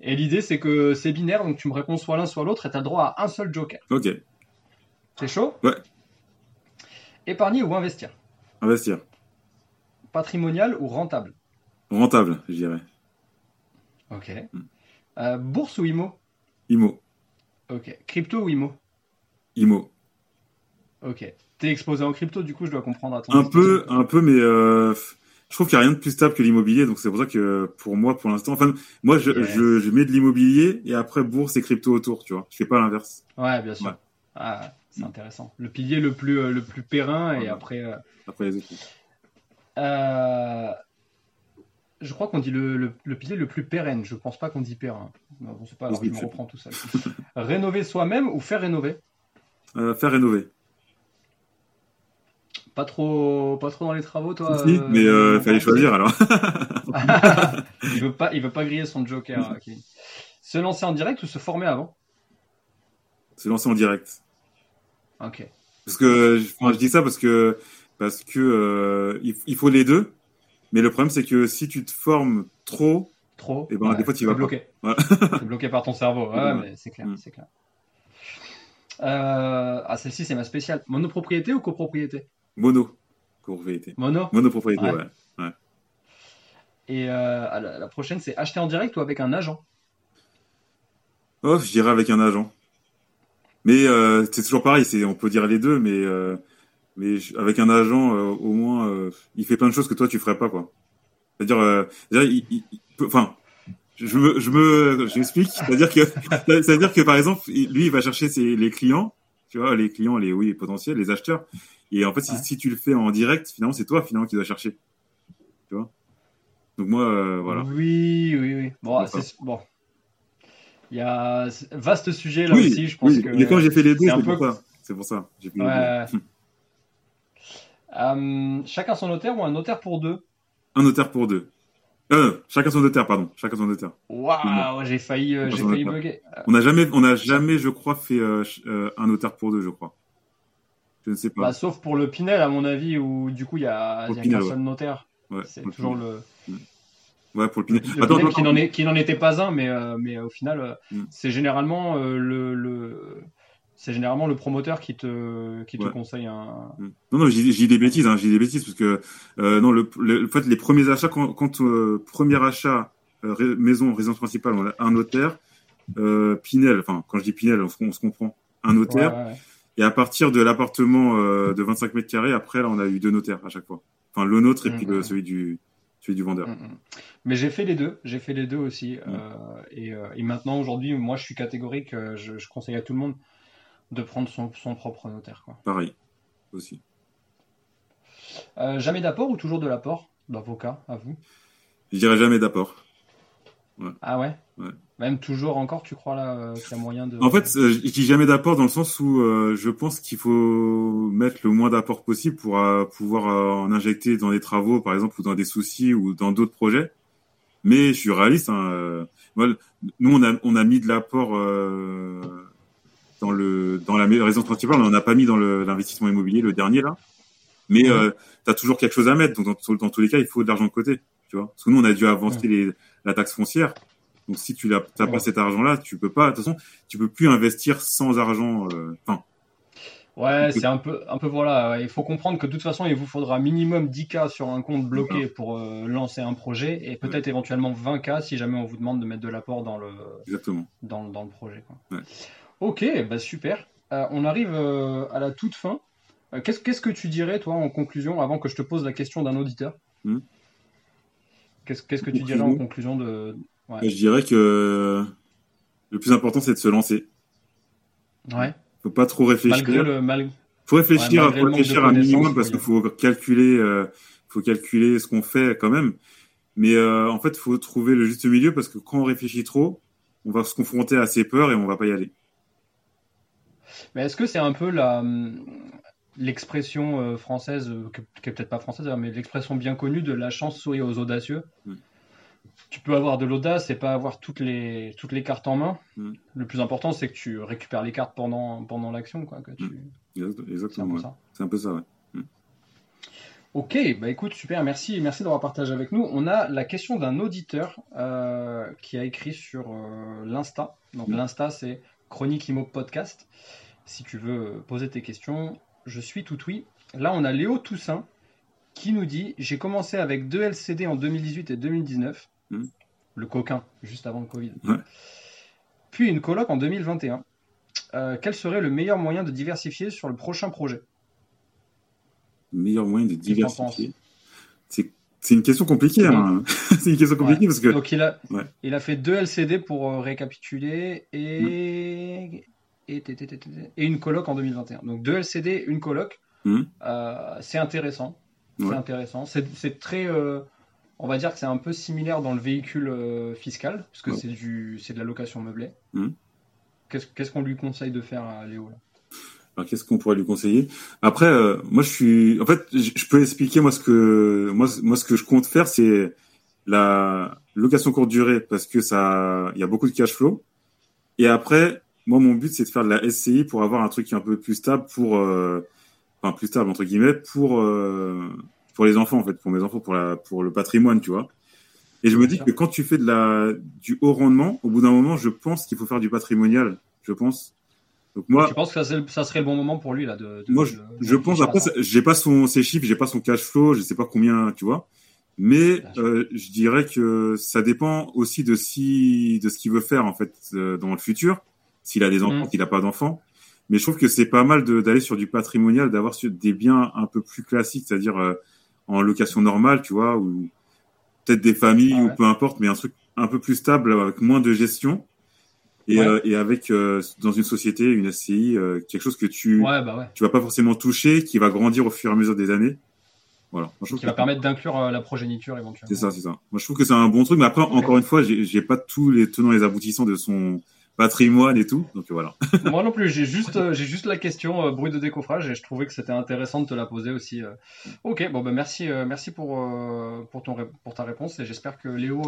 Et l'idée c'est que c'est binaire, donc tu me réponds soit l'un soit l'autre et tu as droit à un seul joker. Ok. C'est chaud? Ouais. Épargner ou investir? Investir. Patrimonial ou rentable? Rentable, je dirais. Ok. Hmm. Euh, bourse ou IMO IMO. Ok. Crypto ou IMO IMO. Ok. T'es exposé en crypto, du coup, je dois comprendre à ton Un peu, un peu, mais euh, je trouve qu'il n'y a rien de plus stable que l'immobilier, donc c'est pour ça que pour moi, pour l'instant, enfin, moi, je, je, mets de l'immobilier et après bourse et crypto autour, tu vois. Je fais pas l'inverse. Ouais, bien sûr. Ah, c'est intéressant. Le pilier le plus, euh, le plus périn et après. Euh, après les autres. Euh, je crois qu'on dit le, le, pilier le plus pérenne. Je pense pas qu'on dit périn. Non, je sais pas, je me reprends tout ça. rénover soi-même ou faire rénover? Faire rénover. Pas trop, pas trop dans les travaux, toi. Si, mais il fallait choisir alors. il veut pas, il veut pas griller son joker. Se lancer en direct ou se former avant? Se lancer en direct. Ok. Parce que je dis ça parce que parce que euh, il, faut les deux. Mais le problème c'est que si tu te formes trop, trop, et eh ben des fois tu vas bloqué. bloqué par ton cerveau. Ouais, mais c'est clair, mm. c'est clair. Euh, ah, celle-ci, c'est ma spéciale. Monopropriété ou copropriété? Mono. Copropriété. Mono Monopropriété, ouais. ouais. Et euh, la, prochaine, c'est acheter en direct ou avec un agent? Oh, je dirais avec un agent. Mais euh, c'est toujours pareil, on peut dire les deux, mais mais avec un agent, euh, au moins, euh, il fait plein de choses que toi tu ferais pas, quoi. C'est-à-dire, euh, il, il, enfin, je me, je me, j'explique. C'est-à-dire que, c'est-à-dire que par exemple, lui, il va chercher ses, les clients, tu vois, les clients, les oui, potentiels, les acheteurs. Et en fait, si, si tu le fais en direct, finalement, c'est toi finalement qui dois chercher. Tu vois? Donc moi, euh, voilà. Oui, oui, oui. Bon, c'est bon. Il y a vaste sujet là aussi, je pense oui. que. Mais quand j'ai fait les deux, c'est pour ça. C'est pour ça. J'ai ouais. Euh, chacun son notaire ou un notaire pour deux Un notaire pour deux. Euh, chacun son notaire, pardon. Chacun son notaire. Waouh, j'ai failli, euh, j'ai failli bugger. On n'a jamais, on a jamais, je crois, fait euh, euh, un notaire pour deux, je crois. Je ne sais pas. Bah, sauf pour le Pinel, à mon avis, où du coup il y a, y a qu'un seul notaire. Ouais, c'est toujours le. Ouais, pour le Pinel. Le Attends, Pinel qui n'en est, qui n'en était pas un, mais mais au final, mm. c'est généralement le, le c'est généralement le promoteur qui te, qui te conseille un. Mm. Non, non, j'ai dis des bêtises, hein, j'ai des bêtises parce que euh, non, le, le, en fait, les premiers achats, quand, quand euh, premier achat euh, maison résidence principale, on a un notaire, euh, Pinel, enfin quand je dis Pinel, on, on se comprend, un notaire. Ouais, ouais. Et à partir de l'appartement euh, de 25 mètres carrés, après là, on a eu deux notaires à chaque fois. Enfin, le nôtre et mmh, puis le, celui du celui du vendeur. Mmh, Mais j'ai fait les deux, j'ai fait les deux aussi. Mmh. et, et, maintenant, aujourd'hui, moi, je suis catégorique. Je, je conseille à tout le monde de prendre son, son propre notaire. Quoi. Pareil, aussi. Euh, jamais d'apport ou toujours de l'apport d'avocat, à vous? Je dirais jamais d'apport. Ouais. Ah ouais, ouais Même toujours encore, tu crois là euh, qu'il y a moyen de... En fait, euh, je dis jamais d'apport dans le sens où euh, je pense qu'il faut mettre le moins d'apport possible pour pouvoir en injecter dans des travaux, par exemple, ou dans des soucis ou dans d'autres projets. Mais je suis réaliste. Hein, nous, on a, on a mis de l'apport dans le dans la résidence principale, on n'en a pas mis dans l'investissement immobilier, le dernier là. Mais mmh. euh, tu as toujours quelque chose à mettre. Donc dans, dans, tous les cas, il faut de l'argent de côté, tu vois. Parce que nous, on a dû avancer mmh. les, la taxe foncière. Donc si tu n'as pas cet argent-là, tu peux pas. De toute façon, tu peux plus investir sans argent. Euh, enfin. Euh, ouais, c'est un peu, un peu voilà. Il faut comprendre que de toute façon, il vous faudra minimum 10K sur un compte bloqué voilà. pour euh, lancer un projet et peut-être ouais. éventuellement 20K si jamais on vous demande de mettre de l'apport dans le, Exactement. Dans, dans le projet. Quoi. Ok, bah super. Euh, on arrive euh, à la toute fin. Euh, qu'est-ce, qu'est-ce que tu dirais, toi, en conclusion, avant que je te pose la question d'un auditeur mmh. qu'est-ce, qu'est-ce que tu dirais en conclusion de... Ouais. Je dirais que le plus important, c'est de se lancer. Ouais. Faut pas trop réfléchir. Malgré le mal... Faut réfléchir, ouais, faut réfléchir un minimum parce qu'il faut calculer, faut calculer ce qu'on fait quand même. Mais en fait, faut trouver le juste milieu parce que quand on réfléchit trop, on va se confronter à ses peurs et on va pas y aller. Mais est-ce que c'est un peu la l'expression euh, française, euh, qui est peut-être pas française, mais l'expression bien connue de la chance sourit aux audacieux? Mm. Tu peux avoir de l'audace et pas avoir toutes les, toutes les cartes en main. Mm. Le plus important, c'est que tu récupères les cartes pendant, pendant l'action. Quoi, que tu... mm. Exactement. C'est un, peu ça, ouais. Ok, bah écoute, super, merci, merci d'avoir partagé avec nous. On a la question d'un auditeur euh, qui a écrit sur euh, l'Insta. Donc l'Insta, c'est Chronique Imo Podcast si tu veux poser tes questions. Je suis tout oui. Là, on a Léo Toussaint qui nous dit J'ai commencé avec deux LCD en 2018 et 2019, mmh. le coquin, juste avant le Covid. Ouais. Puis une coloc en 2021. Euh, quel serait le meilleur moyen de diversifier sur le prochain projet? Le meilleur moyen de diversifier c'est une question compliquée. Hein. c'est une question compliquée ouais. parce que. Donc il a, ouais. il a fait deux LCD pour euh, récapituler et. Mmh et, et une coloc en 2021. Donc deux LCD, une coloc. Mmh. Euh, c'est intéressant. Ouais. C'est intéressant. C'est très. Euh, on va dire que c'est un peu similaire dans le véhicule fiscal, parce que ouais. c'est du c'est de la location meublée. Mmh. Qu'est-ce qu'on qu lui conseille de faire à Léo là? Alors qu'est-ce qu'on pourrait lui conseiller? Après, euh, moi je suis, en fait, je peux expliquer moi ce que moi moi ce que je compte faire, c'est la location courte durée parce que ça, il y a beaucoup de cash flow. Et après, moi, mon but, c'est de faire de la SCI pour avoir un truc un peu plus stable pour, euh, enfin, plus stable, entre guillemets, pour, euh, pour les enfants, en fait, pour mes enfants, pour la, pour le patrimoine, tu vois. Et je me dis que quand tu fais de la, du haut rendement, au bout d'un moment, je pense qu'il faut faire du patrimonial, je pense. Donc moi, tu penses que ça, serait le bon moment pour lui là de, Moi, je, je pense. Après, j'ai pas son ses chiffres, j'ai pas son cash flow, je sais pas combien, tu vois. Mais euh, je dirais que ça dépend aussi de si de ce qu'il veut faire en fait euh, dans le futur, s'il a des enfants, mm. s'il a pas d'enfants. Mais je trouve que c'est pas mal d'aller sur du patrimonial, d'avoir des biens un peu plus classiques, c'est-à-dire euh, en location normale, tu vois, ou peut-être des familles ou peu importe, mais un truc un peu plus stable avec moins de gestion et, euh, et avec euh, dans une société, une SCI, euh, quelque chose que tu ouais, bah ouais. tu vas pas forcément toucher, qui va grandir au fur et à mesure des années. Voilà. Moi, qui va permettre d'inclure la progéniture éventuellement. C'est ça, c'est ça. Moi, je trouve que c'est un bon truc, mais après, encore une fois, j'ai pas tous les tenants et les aboutissants de son patrimoine et tout. Donc voilà. Moi non plus, j'ai juste, euh, j'ai juste la question euh, bruit de décoffrage et je trouvais que c'était intéressant de te la poser aussi. Euh. Ok, bon ben merci, merci pour pour ton pour ta réponse et j'espère que Léo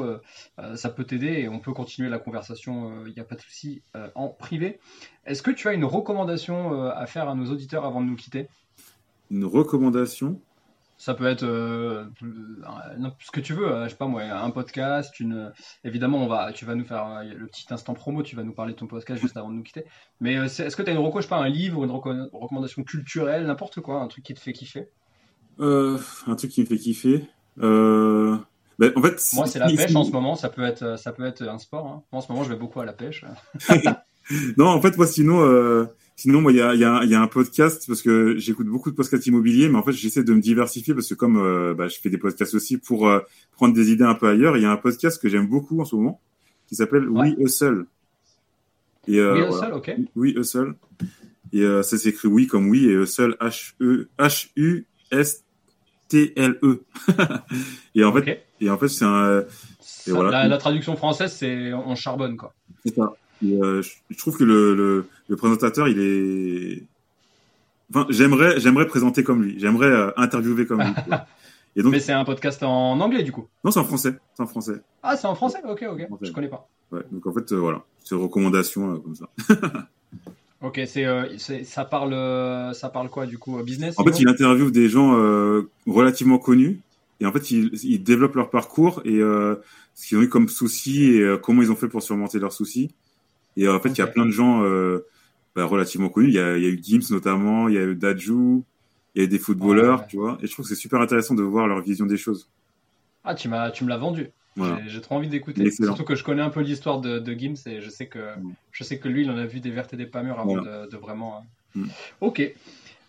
ça peut t'aider et on peut continuer la conversation. Il n'y a pas de souci en privé. Est-ce que tu as une recommandation à faire à nos auditeurs avant de nous quitter? Une recommandation? Ça peut être euh, ce que tu veux, euh, je sais pas moi, un podcast, une. Évidemment, on va, tu vas nous faire euh, le petit instant promo, tu vas nous parler de ton podcast juste avant de nous quitter. Mais est-ce que tu as une reco, je sais pas, un livre une recommandation culturelle, n'importe quoi, un truc qui te fait kiffer? Un truc qui me fait kiffer. Ben, en fait, moi, c'est la pêche en ce moment. Ça peut être, ça peut être un sport. Hein. Moi, en ce moment, je vais beaucoup à la pêche. non, en fait, moi, sinon, Sinon, moi, il y a, y, a, y a, un podcast parce que j'écoute beaucoup de podcasts immobiliers, mais en fait, j'essaie de me diversifier parce que comme euh, bah, je fais des podcasts aussi pour euh, prendre des idées un peu ailleurs, il y a un podcast que j'aime beaucoup en ce moment qui s'appelle We Hustle. Et, euh, We Hustle, ok. We Hustle. Et euh, ça s'écrit oui comme oui et Hustle H E H U S T L E. et en fait, et en fait, c'est un. voilà. la, la, traduction française, c'est on charbonne quoi. C'est ça. Euh, je, trouve que le, le, le, présentateur, il est. Enfin, j'aimerais, j'aimerais présenter comme lui. J'aimerais euh, interviewer comme lui. Et donc... Mais c'est un podcast en anglais du coup? Non, c'est en français. C'est en français. Ah, c'est en français? Ok, ok. Je connais pas. Ouais. Donc en fait, euh, voilà, c'est recommandation comme ça. ok, c'est, ça parle, ça parle quoi du coup, business. En fait, il interviewe des gens relativement connus et en fait, ils, ils développent leur parcours et ce qu'ils ont eu comme soucis et comment ils ont fait pour surmonter leurs soucis. Et en fait, il y a plein de gens euh, bah, relativement connus. Il y, a, il y a eu Gims notamment, il y a eu Dajou, il y a eu des footballeurs, tu vois. Et je trouve que c'est super intéressant de voir leur vision des choses. Ah, tu m'as, tu me l'as vendu. J'ai trop envie d'écouter. Surtout que je connais un peu l'histoire de, de Gims et je sais que, je sais que lui, il en a vu des vertes et des pas mûres avant de, de, vraiment. Hein. Mm. Ok.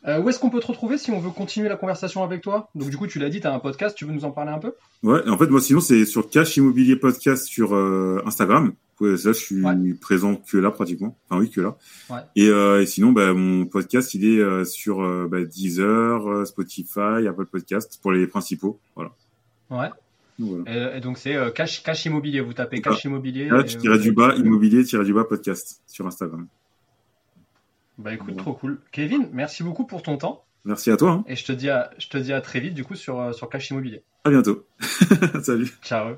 Euh, où est-ce qu'on peut te retrouver si on veut continuer la conversation avec toi? Donc du coup, tu l'as dit, tu as un podcast, tu veux nous en parler un peu? Ouais, en fait, moi sinon, c'est sur Cash Immobilier Podcast sur euh, Instagram. Ouais, ça, je suis présent que là pratiquement. Enfin oui, que là. Ouais. Et, euh, et, sinon, bah, mon podcast, il est euh, sur euh, bah, Deezer, Spotify, Apple Podcast pour les principaux. Voilà. Ouais. Voilà. Et, donc c'est cash, cash immobilier. Vous tapez cash immobilier. Du bas immobilier tiré du bas podcast sur Instagram. Bah écoute, trop cool. Kevin, merci beaucoup pour ton temps. Merci à toi. Hein. Et je te dis à, je te dis à très vite du coup sur sur cash immobilier. À bientôt. Salut. Ciao.